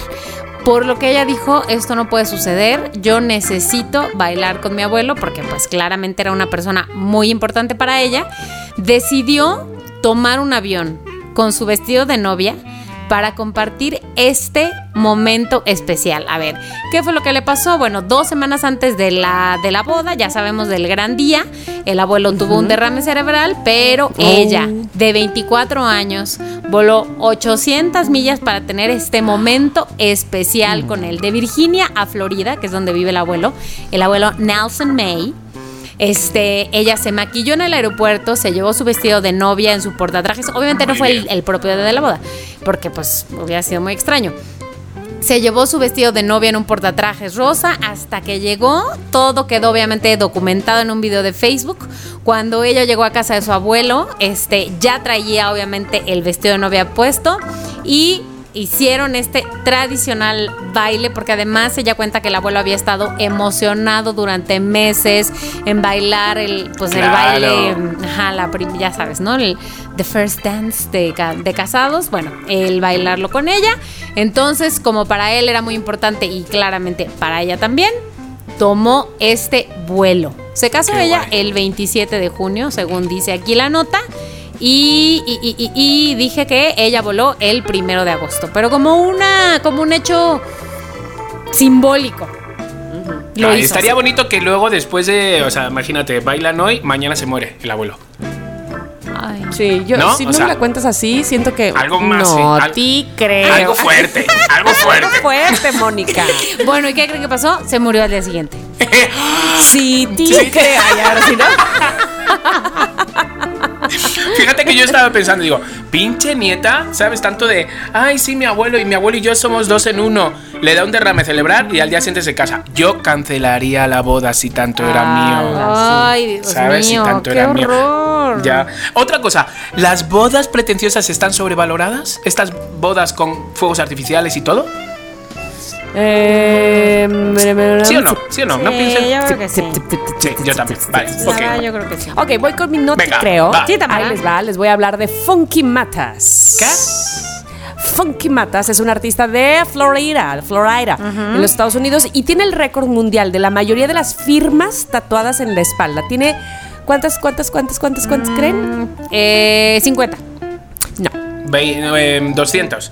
Por lo que ella dijo, esto no puede suceder, yo necesito bailar con mi abuelo porque pues claramente era una persona muy importante para ella. Decidió tomar un avión con su vestido de novia para compartir este momento especial. A ver, ¿qué fue lo que le pasó? Bueno, dos semanas antes de la, de la boda, ya sabemos del gran día, el abuelo tuvo un derrame cerebral, pero ella, de 24 años, voló 800 millas para tener este momento especial con él. De Virginia a Florida, que es donde vive el abuelo, el abuelo Nelson May. Este, ella se maquilló en el aeropuerto, se llevó su vestido de novia en su portatrajes. Obviamente no fue el, el propio día de la boda, porque pues hubiera sido muy extraño. Se llevó su vestido de novia en un portatrajes rosa hasta que llegó. Todo quedó obviamente documentado en un video de Facebook. Cuando ella llegó a casa de su abuelo, este ya traía obviamente el vestido de novia puesto y hicieron este tradicional baile porque además ella cuenta que el abuelo había estado emocionado durante meses en bailar el pues el baile Ajá, la ya sabes, ¿no? El the first dance de, de casados, bueno, el bailarlo con ella. Entonces, como para él era muy importante y claramente para ella también, tomó este vuelo. Se casó Qué ella guay. el 27 de junio, según dice aquí la nota. Y, y- y- y- y dije que ella voló el primero de agosto. Pero como una, como un hecho simbólico. Lo Ah, hizo estaría así. bonito que luego después de, o sea, imagínate, bailan hoy, mañana se muere el abuelo. Ay. Sí, yo ¿No? si O no sea, me la cuentas así, siento que algo más, no sí, al- te creo. Algo fuerte, algo Algo fuerte. fuerte, Mónica. Bueno, ¿y qué creen que pasó? Se murió al día siguiente. Sí, te Sí. creo. Ay, ahora sí, ¿no? Fíjate que yo estaba pensando, digo, pinche nieta, ¿sabes? Tanto de, ay, sí, mi abuelo y mi abuelo y yo somos dos en uno. Le da un derrame cerebral y al día siguiente se casa. Yo cancelaría la boda si tanto era mío. Ay, Dios ¿Sabes? mío, si tanto qué era mío. horror. Ya. Otra cosa, ¿las bodas pretenciosas están sobrevaloradas? ¿Estas bodas con fuegos artificiales y todo? Eh, ¿Sí o no? ¿Sí o no? ¿No Sí, piensen? yo creo que sí. Sí, yo también. Vale, ok. verdad, yo creo que sí. Ok, voy con mi no te Venga, creo. va. Sí, Tamara. Ahí les va, les voy a hablar de Funky Matas. ¿Qué? Funky Matas es un artista de Florida, Florida, en los Estados Unidos y tiene el récord mundial de la mayoría de las firmas tatuadas en la espalda. Tiene ¿cuántas, cuántas, cuántas, cuántas, cuántas creen? Eh, 50. No. Ve- eh, 200.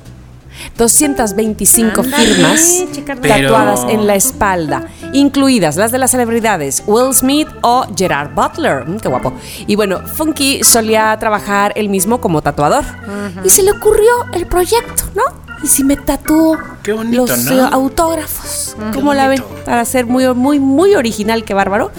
225 Ándale, firmas chica Pero- tatuadas en la espalda, incluidas las de las celebridades Will Smith o Gerard Butler. Mm, qué guapo. Y bueno, Funky solía trabajar él mismo como tatuador. Y se le ocurrió el proyecto, ¿no? Y si me tatúo los ¿no? eh, autógrafos. ¿Cómo la ven? Para ser muy, muy, muy original, qué bárbaro.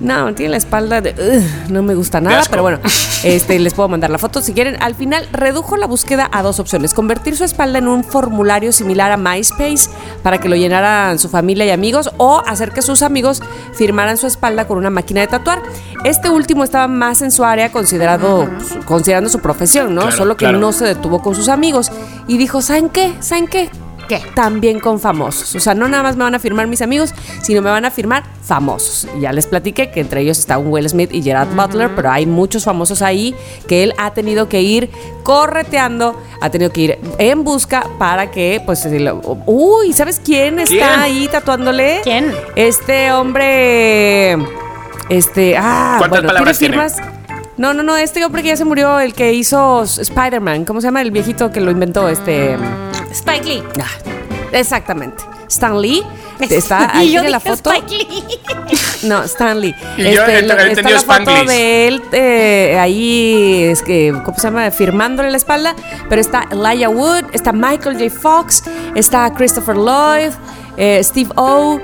No, tiene la espalda de. no me gusta nada, pero bueno, este, les puedo mandar la foto si quieren. Al final redujo la búsqueda a dos opciones: convertir su espalda en un formulario similar a MySpace para que lo llenaran su familia y amigos, o hacer que sus amigos firmaran su espalda con una máquina de tatuar. Este último estaba más en su área, considerado, considerando su profesión, ¿no? Claro, Solo que claro. no se detuvo con sus amigos. Y dijo: ¿Saben qué? ¿Saben qué? ¿Qué? También con famosos. O sea, no nada más me van a firmar mis amigos, sino me van a firmar famosos. Y ya les platiqué que entre ellos está un Will Smith y Gerard Butler, pero hay muchos famosos ahí que él ha tenido que ir correteando, ha tenido que ir en busca para que, pues, uy, ¿sabes quién está ¿Quién? ahí tatuándole? ¿Quién? Este hombre, este, ah, ¿Cuántas bueno, palabras tiene tiene? No, no, no, este hombre que ya se murió, el que hizo Spider-Man, ¿cómo se llama? El viejito que lo inventó, este... Spike Lee. Ah, exactamente. Stan Lee está ahí Y yo tiene la foto. Spike Lee. No, Stan Lee. Y yo he- he lo- está la foto Spanglish. de él eh, ahí, es que, ¿cómo se llama? Firmándole la espalda. Pero está Elijah Wood, está Michael J. Fox, está Christopher Lloyd, eh, Steve O.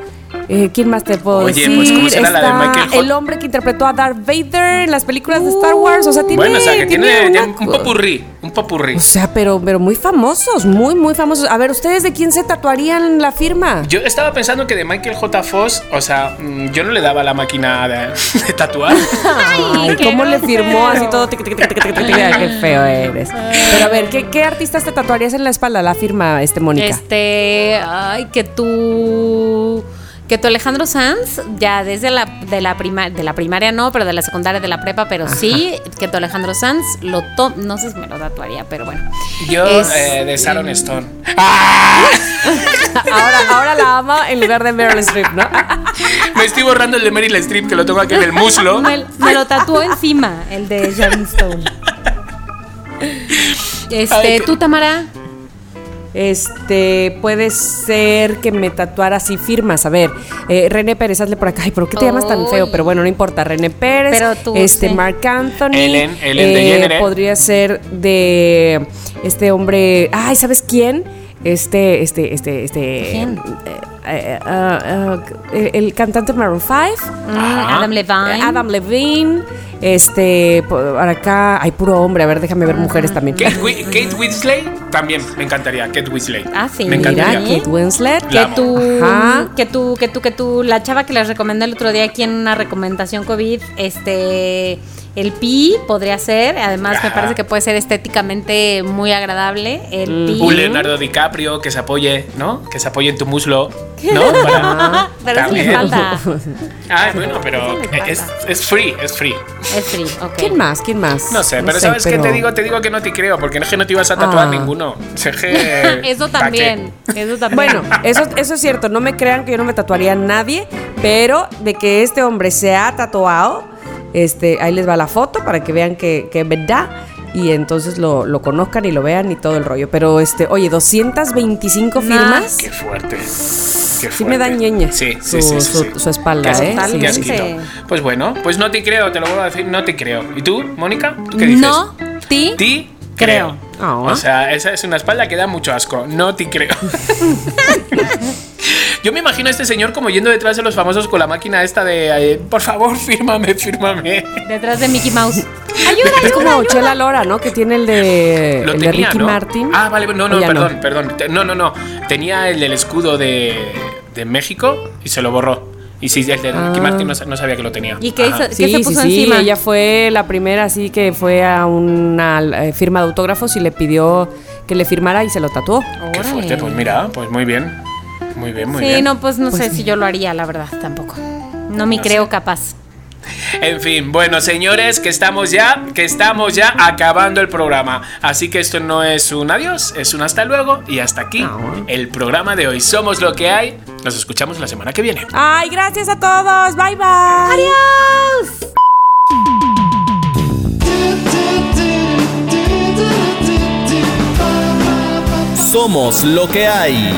Eh, ¿Quién más te puedo Oye, decir? pues, ¿cómo será la de Michael J? El hombre que interpretó a Darth Vader en las películas de Star Wars. O sea, tiene. bueno, o sea, que tiene, una- un popurrí, un popurrí. O sea, pero, pero muy famosos, muy, muy famosos. A ver, ¿ustedes de quién se tatuarían la firma? Yo estaba pensando que de Michael J. Foss, o sea, mm, yo no le daba la máquina de, de tatuar. Ay, qué ¿cómo le firmó así todo? tic, tic, tic, Qué feo eres. Pero a ver, ¿qué, qué artistas te tatuarías en la espalda la firma, este Mónica? Este, ay, que tú que tu Alejandro Sanz ya desde la de la prima, de la primaria no, pero de la secundaria de la prepa, pero sí que tu Alejandro Sanz lo to no sé si me lo tatuaría, pero bueno. Yo Es- eh, de Sharon Stone. Ahora, ahora la ama en lugar de Meryl Streep, ¿no? Me estoy borrando el de Meryl Streep, que lo tengo aquí en el muslo. Me, me lo tatuó encima, el de Sharon Stone. Este, Ay, tú Tamara, Este, puede ser que me tatuara así firmas. A ver, eh, René Pérez, hazle por acá. Ay, ¿pero qué te llamas tan feo? Pero bueno, no importa. René Pérez, Pero tú, este, sí. Mark Anthony. Ellen- Ellen eh, DeGeneres. Podría ser de este hombre. Ay, ¿sabes quién? Este, este, este, este. ¿Quién? eh, eh, el, cantante Maroon 5. mm. Adam Levine. Adam Levine. Este, por acá hay puro hombre. A ver, déjame ver mujeres también. Kate, Kate Winslet también me encantaría. Kate Winslet. Ah, sí, Me mira, encantaría. Kate Winslet. Que tú, que tú, que tú, que tú, la chava que les recomendé el otro día aquí en una recomendación COVID, este, el pi podría ser, además me parece que puede ser estéticamente muy agradable, el pi. Un Leonardo DiCaprio que se apoye, ¿no? Que se apoye en tu muslo, ¿no? Para- Pero eso falta. Ay, bueno, pero es, es free, es free. Es free, ok. ¿Quién más? ¿Quién más? No sé, pero ¿sabes qué te digo? Te digo que no te creo, porque no es que no te ibas a tatuar Ah. ninguno. Que- Eso también, eso también. Bueno, eso, eso es cierto. No me crean que yo no me tatuaría a nadie, pero de que este hombre se ha tatuado, este, ahí les va la foto para que vean que, que es verdad. Y entonces lo, lo conozcan y lo vean y todo el rollo. Pero, este, oye, 225 Nah. firmas. Qué fuerte. Qué Sí me da ñeña Sí, su, sí, sí, sí, su- sí. su espalda, Qué ¿eh? qué sí. asquito. Pues bueno, pues no te creo, te lo vuelvo a decir, no te creo. ¿Y tú, Mónica? ¿Tú qué dices? No, ti, Ti creo. Ah. O sea, esa es una espalda que da mucho asco. No te creo. Yo me imagino a este señor como yendo detrás de los famosos con la máquina esta de eh, por favor, fírmame, fírmame. detrás de Mickey Mouse. Es como Chela Lora, ¿no? Que tiene el de, Lo el de tenía, Ricky ¿no? Martin. Ah, vale, no, no, ¿O ya perdón, perdón. Te- No, no, no. Tenía el del escudo de, de México y se lo borró. Y sí, el de Ricky Ah. Martin no, sa- no sabía que lo tenía. ¿Y qué hizo? Sí, ¿Qué se sí, puso sí, encima? ella fue la primera así que fue a una eh, firma de autógrafos y le pidió que le firmara y se lo tatuó. Qué Órale. fuerte, pues mira, pues muy bien. Muy bien, muy sí, bien. no, pues no sé si yo lo haría, la verdad, tampoco. No me No creo sé. capaz. En fin, bueno, señores, que estamos ya, que estamos ya acabando el programa. Así que esto no es un adiós, es un hasta luego y hasta aquí No. el programa de hoy. Somos lo que hay. Nos escuchamos la semana que viene. Ay, gracias a todos. Bye bye. Adiós. Somos lo que hay.